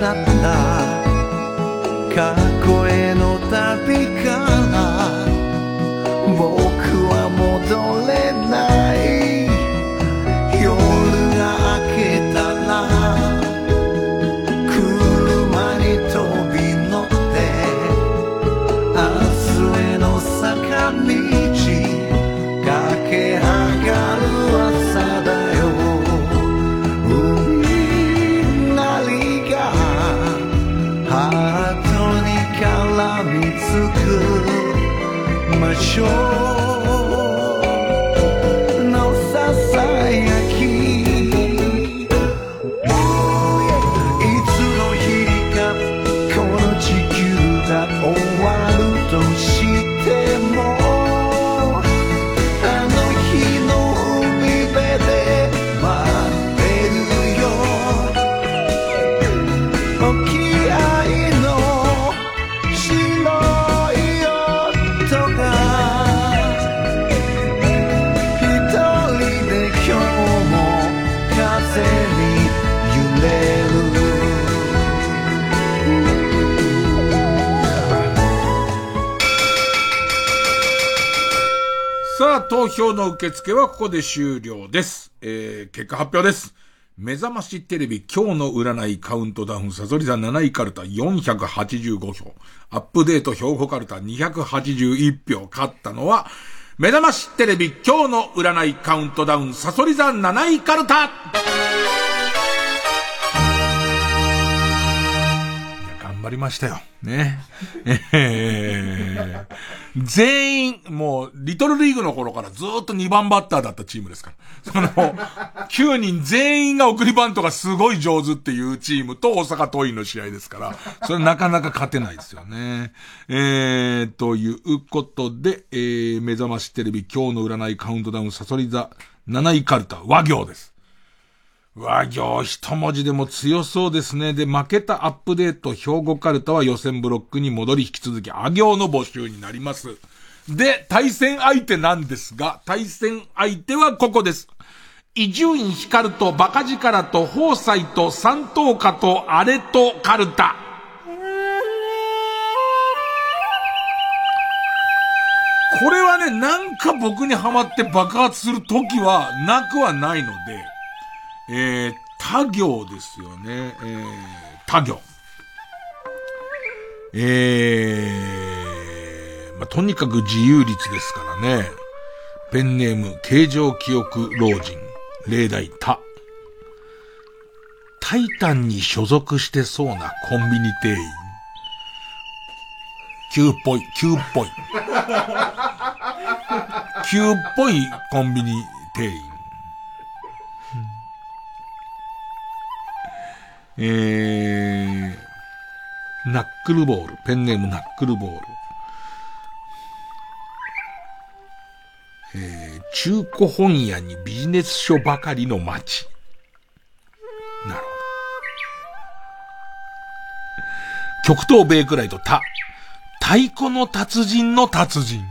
だった。過去への旅か。ら僕は戻れない。くの受付はここで終了です。えー、結果発表です。目覚ましテレビ今日の占いカウントダウンサソリ座7位カルタ485票。アップデート兵庫カルタ281票。勝ったのは、目覚ましテレビ今日の占いカウントダウンサソリ座7位カルタ張りましたよ。ね。全員、もう、リトルリーグの頃からずっと2番バッターだったチームですから。その、9人全員が送りバントがすごい上手っていうチームと大阪桐蔭の試合ですから、それなかなか勝てないですよね。えー、ということで、えー、目覚ましテレビ今日の占いカウントダウンサソリ座7位カルタ和行です。和行一文字でも強そうですね。で、負けたアップデート兵庫カルタは予選ブロックに戻り引き続き、あ行の募集になります。で、対戦相手なんですが、対戦相手はここです。伊集院光とバカ力と宝斎と三等家とアレとカルタ。これはね、なんか僕にハマって爆発する時はなくはないので、えー、他行ですよね。えー、他行。えー、まあ、とにかく自由率ですからね。ペンネーム、形状記憶老人、例題他。タイタンに所属してそうなコンビニ店員。旧っぽい、旧っぽい。旧っぽいコンビニ店員。えー、ナックルボール、ペンネームナックルボール。えー、中古本屋にビジネス書ばかりの街。なるほど。極東ベイクライト、た、太鼓の達人の達人。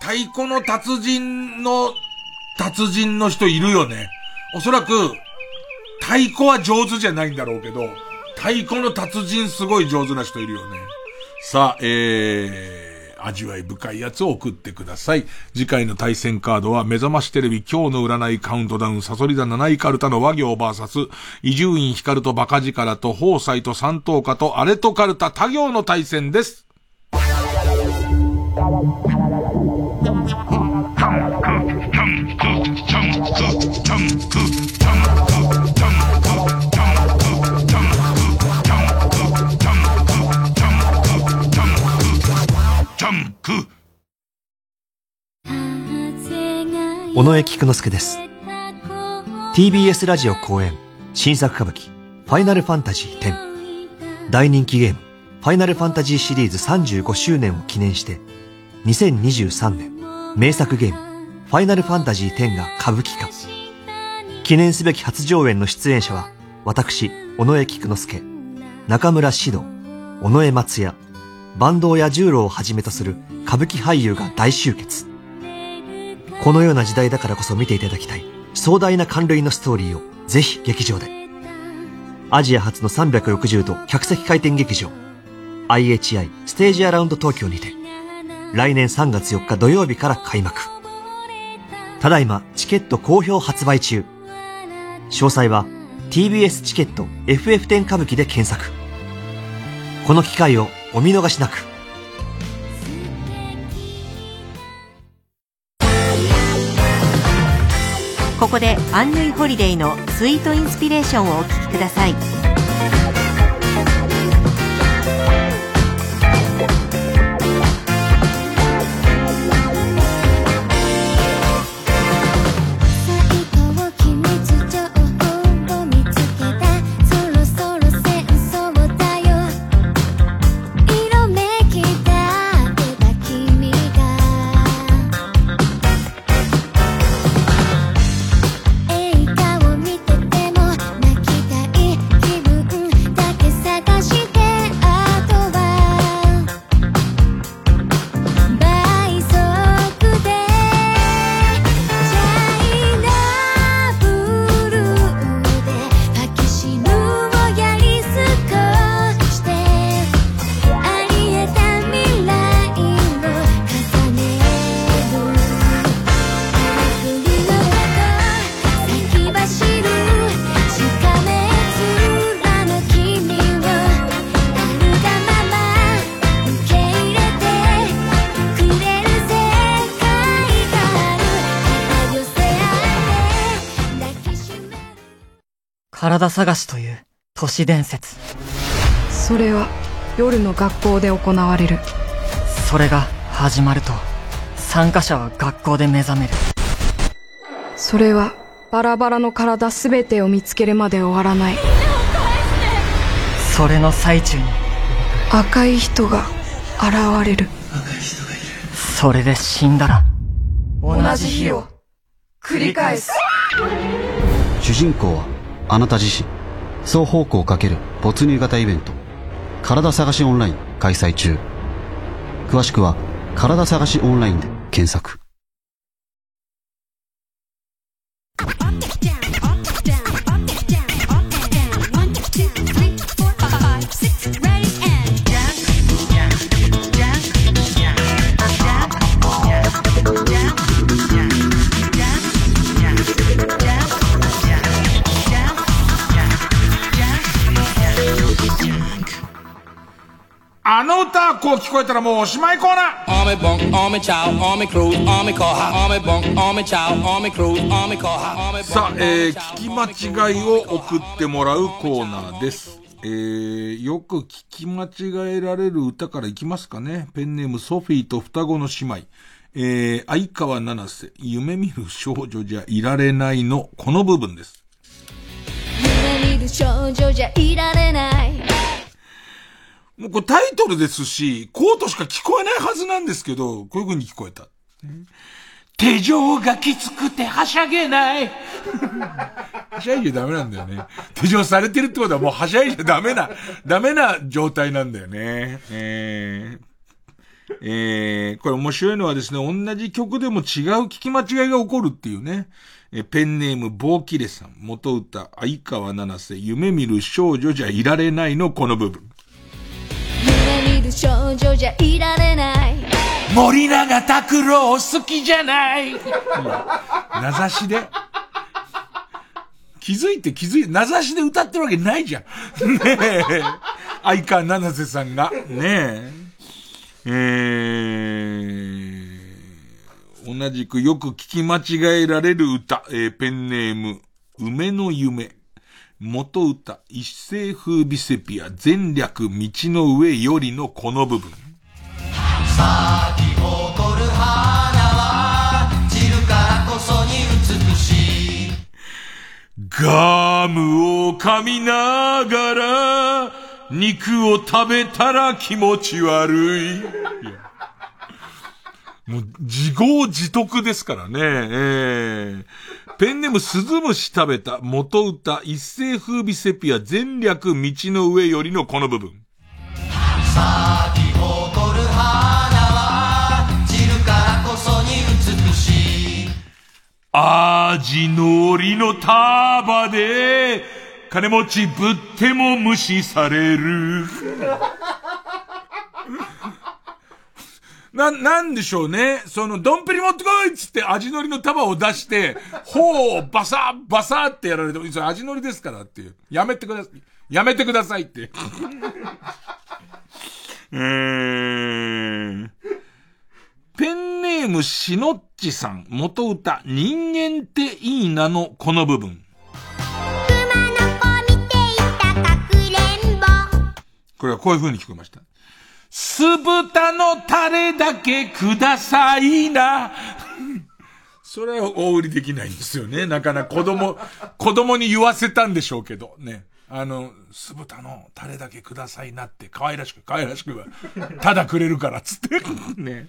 太鼓の達人の達人の人いるよね。おそらく、太鼓は上手じゃないんだろうけど、太鼓の達人すごい上手な人いるよね。さあ、えー、味わい深いやつを送ってください。次回の対戦カードは、目覚ましテレビ今日の占いカウントダウン、サソリ座7位カルタの和行バーサス、伊集院光とバカ力と宝斎と三等家とアレとカルタ他行の対戦です。尾上菊之助です。TBS ラジオ公演新作歌舞伎ファイナルファンタジー10大人気ゲームファイナルファンタジーシリーズ35周年を記念して2023年名作ゲームファイナルファンタジー10が歌舞伎化。記念すべき初上演の出演者は私尾上菊之助中村獅童尾上松也坂東彌十郎をはじめとする歌舞伎俳優が大集結。このような時代だからこそ見ていただきたい壮大な感類のストーリーをぜひ劇場で。アジア初の360度客席回転劇場 IHI ステージアラウンド東京にて来年3月4日土曜日から開幕。ただいまチケット好評発売中。詳細は TBS チケット FF10 歌舞伎で検索。この機会をお見逃しなく。ここでアンヌイホリデイのスイートインスピレーションをお聴きください。体探しという都市伝説。それは夜の学校で行われる。それが始まると参加者は学校で目覚める。それはバラバラの体全てを見つけるまで終わらない。それの最中に。赤い人が現れる。それで死んだら同じ日を繰り返す。主人公はあなた自身。双方向かける没入型イベント。体探しオンライン開催中。詳しくは体探しオンラインで検索。あの歌こう聞こえたらもうおしまいコーナーさあ、えー、聞き間違いを送ってもらうコーナーです。えー、よく聞き間違えられる歌からいきますかね。ペンネームソフィーと双子の姉妹。えー、相川七瀬、夢見る少女じゃいられないの、この部分です。夢見る少女じゃいられないもうこれタイトルですし、コートしか聞こえないはずなんですけど、こういう風に聞こえた。手錠がきつくてはしゃげない。はしゃいじゃダメなんだよね。手錠されてるってことはもうはしゃいじゃダメな、ダメな状態なんだよね。えー、えー、これ面白いのはですね、同じ曲でも違う聞き間違いが起こるっていうね。えペンネーム、ボーキレさん、元歌、相川七瀬、夢見る少女じゃいられないのこの部分。る少女じゃいられない森永拓郎好きじゃない。名指しで。気づいて気づいて、名指しで歌ってるわけないじゃん。ねえ。相川七瀬さんが。ねえ。えー、同じくよく聞き間違えられる歌、えー、ペンネーム、梅の夢。元歌、一世風ビセピア、全略道の上よりのこの部分。咲き誇る花は散るからこそに美しいガムを噛みながら、肉を食べたら気持ち悪い。いもう、自業自得ですからね。えー、ペンネームスズムシ食べた元歌一世風靡セピア全略道の上よりのこの部分。咲き誇る花は散るからこそに美しい味のりの束で、金持ちぶっても無視される。な、なんでしょうね。その、ドンペリ持ってこいっつって味のりの束を出して、ほう、バサッ、バサッってやられても、それ味のりですからっていう。やめてください。やめてくださいって。えー、ペンネームしのっちさん、元歌、人間っていいなのこの部分。これはこういう風に聞こえました。酢豚のタレだけくださいな。それは大売りできないんですよね。なかなか子供、子供に言わせたんでしょうけど、ね。あの、酢豚のタレだけくださいなって、可愛らしく、可愛らしくは、ただくれるから、つって。ね。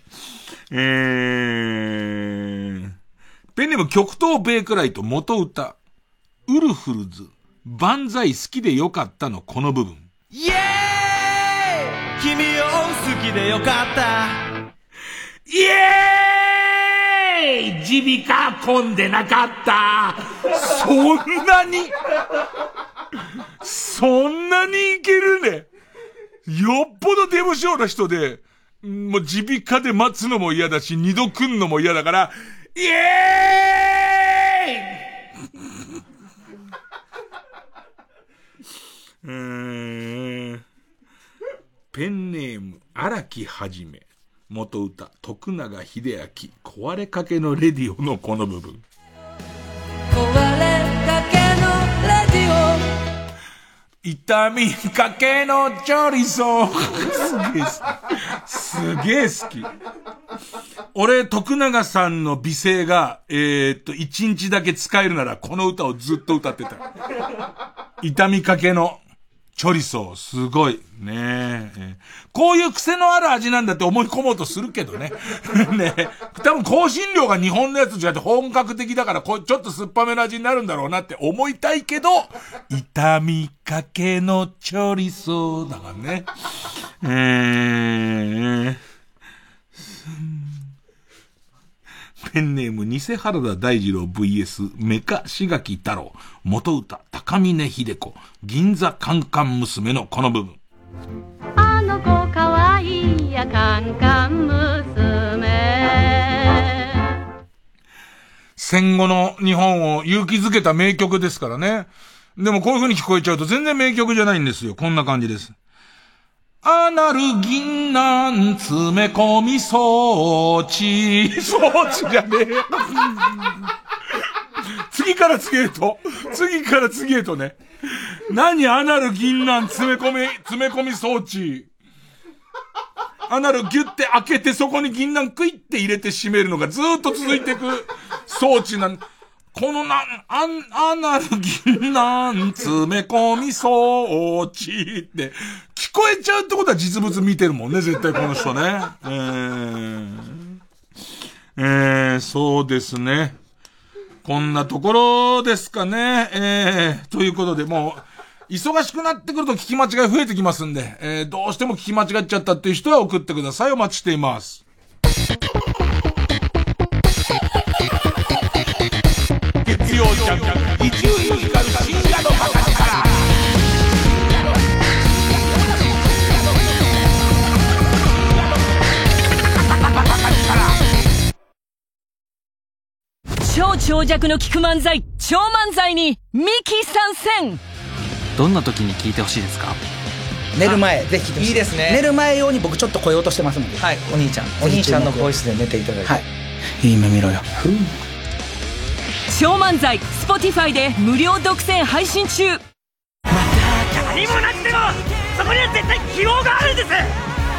えー、ペンネーム極東ベークライト元歌、ウルフルズ、万歳好きでよかったのこの部分。イエーイ君を好きでよかった。イエーイ！耳鼻科混んでなかった。そんなに？そんなにいけるね？よっぽどデブ症な人で、もう耳鼻科で待つのも嫌だし、二度来んのも嫌だから、イエーイ！うーん。ペンネーム、荒木はじめ。元歌、徳永秀明、壊れかけのレディオのこの部分。壊れかけのレディオ痛みかけのチョリソー。すげえ好き。すげえ好き。俺、徳永さんの美声が、えー、っと、一日だけ使えるなら、この歌をずっと歌ってた。痛みかけのチョリソー、すごい。ねえ。こういう癖のある味なんだって思い込もうとするけどね。ね多分香辛料が日本のやつじゃなくて本格的だからこちょっと酸っぱめの味になるんだろうなって思いたいけど、痛みかけのチョリソーだからね。えー、ペンネーム、偽原田大二郎 VS、メカ志垣太郎、元歌、高峰秀子、銀座カンカン娘のこの部分。あの子かわいいやカンカン娘。戦後の日本を勇気づけた名曲ですからね。でもこういう風に聞こえちゃうと全然名曲じゃないんですよ。こんな感じです。アナル銀杏詰め込み装置。装置じゃねえ。次から次へと、次から次へとね。何アナル銀杏詰め込み、詰め込み装置。アナルギュって開けてそこに銀杏クイって入れて閉めるのがずっと続いていく装置なん、このな、あん、アナル銀杏詰め込み装置って、聞こえちゃうってことは実物見てるもんね、絶対この人ね。えー、えー、そうですね。こんなところですかね。えー、ということで、もう、忙しくなってくると聞き間違い増えてきますんで、えー、どうしても聞き間違っちゃったっていう人は送ってください。お待ちしています。曜ジャンク、伊集院光深夜のバカ力。超長尺の聞く漫才、超漫才に、ミキ参戦。どんな時に聞いてほしいですか？寝る前ぜひいいです。ね寝る前用に僕ちょっと来ようとしてますので。はい。お兄ちゃん。お兄ちゃんの声質で寝ていただいて。はい。いい夢見ろよ超漫才 Spotify で無料独占配信中。何もなくてもそこには絶対希望があるんです。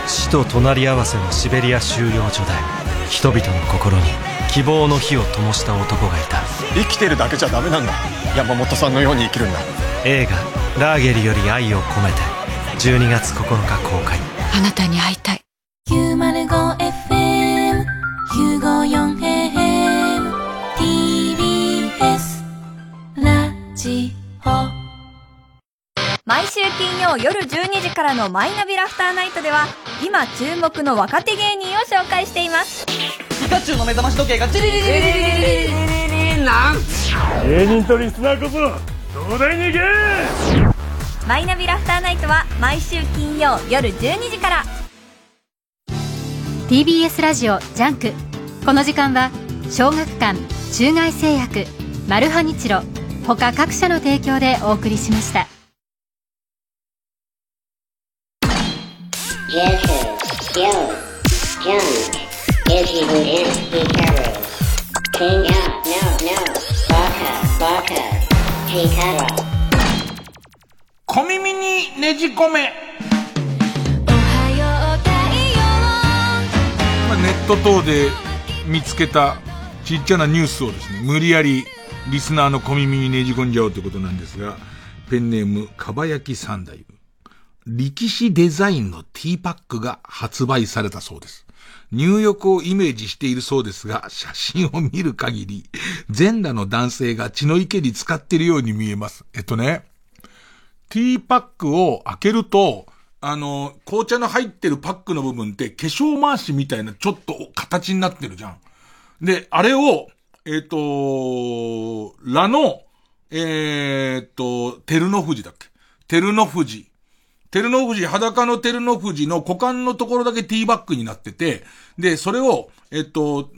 死と隣り合わせのシベリア収容所で人々の心に希望の火を灯した男がいた。生きてるだけじゃダメなんだ。山本さんのように生きるんだ。映画「ラーゲリより愛を込めて」12月9日公開。あなたに会いたい。905FM954AM ジオ毎週金曜夜12時からのマイナビラフターナイトでは今注目の若手芸人を紹介しています。ピカチュウの目覚まし時計がチリリリリリリリリリリ芸人とリスナーこそ東大に行けマイナビラフターナイトは毎週金曜夜12時から TBS ラジオジャンクこの時間は小学館中外製薬マルハニチロ他各社の提供でお送りしました。小耳にねじ込め。まあネット等で見つけたちっちゃなニュースをですね、無理やりリスナーの小耳にねじ込んじゃおうということなんですが、ペンネーム、かばやき三代。力士デザインのティーパックが発売されたそうです。入浴をイメージしているそうですが、写真を見る限り、全裸の男性が血の池に使ってるように見えます。えっとね、ティーパックを開けると、あの、紅茶の入ってるパックの部分って化粧回しみたいなちょっと形になってるじゃん。で、あれを、えっ、ー、と、ラの、えっ、ー、と、照ノ富士だっけ？照ノ富士。照ノ富士、裸の照ノ富士の股間のところだけティーバッグになってて、で、それを、えっ、ー、と、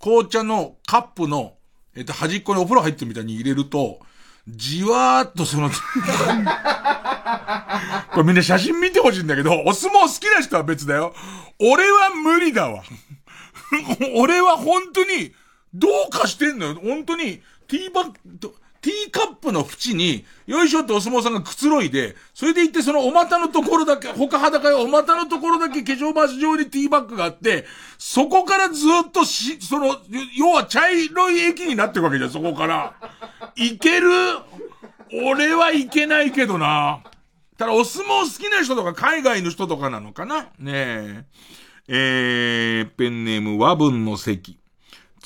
紅茶のカップの、えっ、と、端っこにお風呂入ってるみたいに入れると、じわーっとその これみんな写真見てほしいんだけど、お相撲好きな人は別だよ。俺は無理だわ。俺は本当に、どうかしてんのよ。本当に、ティーバッグ、ティーカップの縁に、よいしょってお相撲さんがくつろいで、それで行ってそのお股のところだけ、他裸よ、お股のところだけ化粧回し上にティーバッグがあって、そこからずっとし、その、要は茶色い液になってるわけじゃん、そこから。いける？俺はいけないけどな。ただお相撲好きな人とか海外の人とかなのかな？ねえ。えー、ペンネーム和文の席。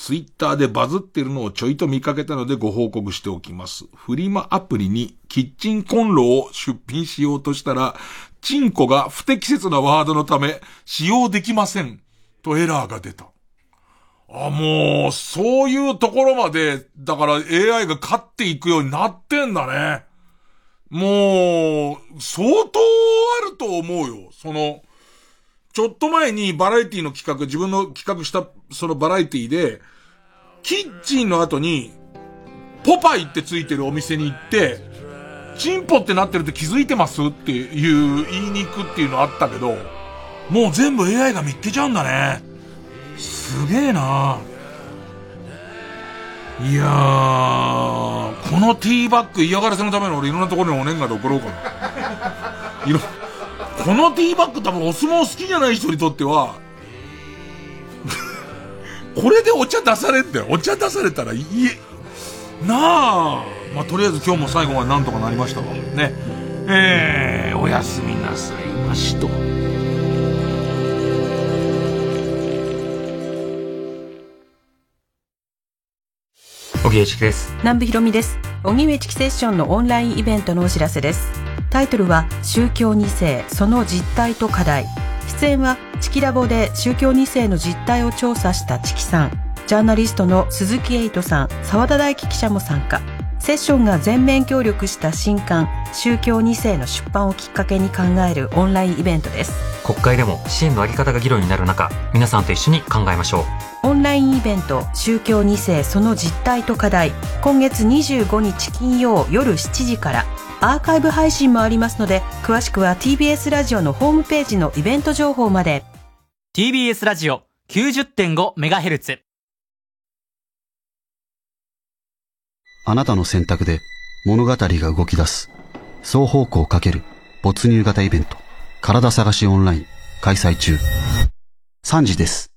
ツイッターでバズってるのをちょいと見かけたのでご報告しておきます。フリマアプリにキッチンコンロを出品しようとしたら、チンコが不適切なワードのため使用できません。とエラーが出た。あ、もう、そういうところまで、だから AI が勝っていくようになってんだね。もう、相当あると思うよ。その、ちょっと前にバラエティの企画、自分の企画したそのバラエティで、キッチンの後に、ポパイってついてるお店に行って、チンポってなってるって気づいてますっていう言いに行くっていうのあったけど、もう全部 AI が見っけちゃうんだね。すげえないやー、このティーバッグ嫌がらせのために俺いろんなところにお年賀で送ろうかな。いろ、このティーバッグ多分お相撲好きじゃない人にとっては、これでお茶出されんだよ。お茶出されたらいい、なあ。まあ、とりあえず今日も最後はなんとかなりましたわ。ね。えー、おやすみなさいましと。荻上チキです。南部ひろみです。荻上チキセッションのオンラインイベントのお知らせです。タイトルは宗教2世その実態と課題出演はチキラボで宗教2世の実態を調査したチキさん。ジャーナリストの鈴木エイトさん澤田大樹記者も参加。セッションが全面協力した新刊宗教2世の出版をきっかけに考えるオンラインイベントです。国会でも支援のあり方が議論になる中皆さんと一緒に考えましょう。オンラインイベント宗教2世その実態と課題。今月25日金曜夜7時からアーカイブ配信もありますので、詳しくは TBS ラジオのホームページのイベント情報まで。TBS ラジオ 90.5MHz あなたの選択で物語が動き出す。双方向かける没入型イベント。体探しオンライン開催中。3時です。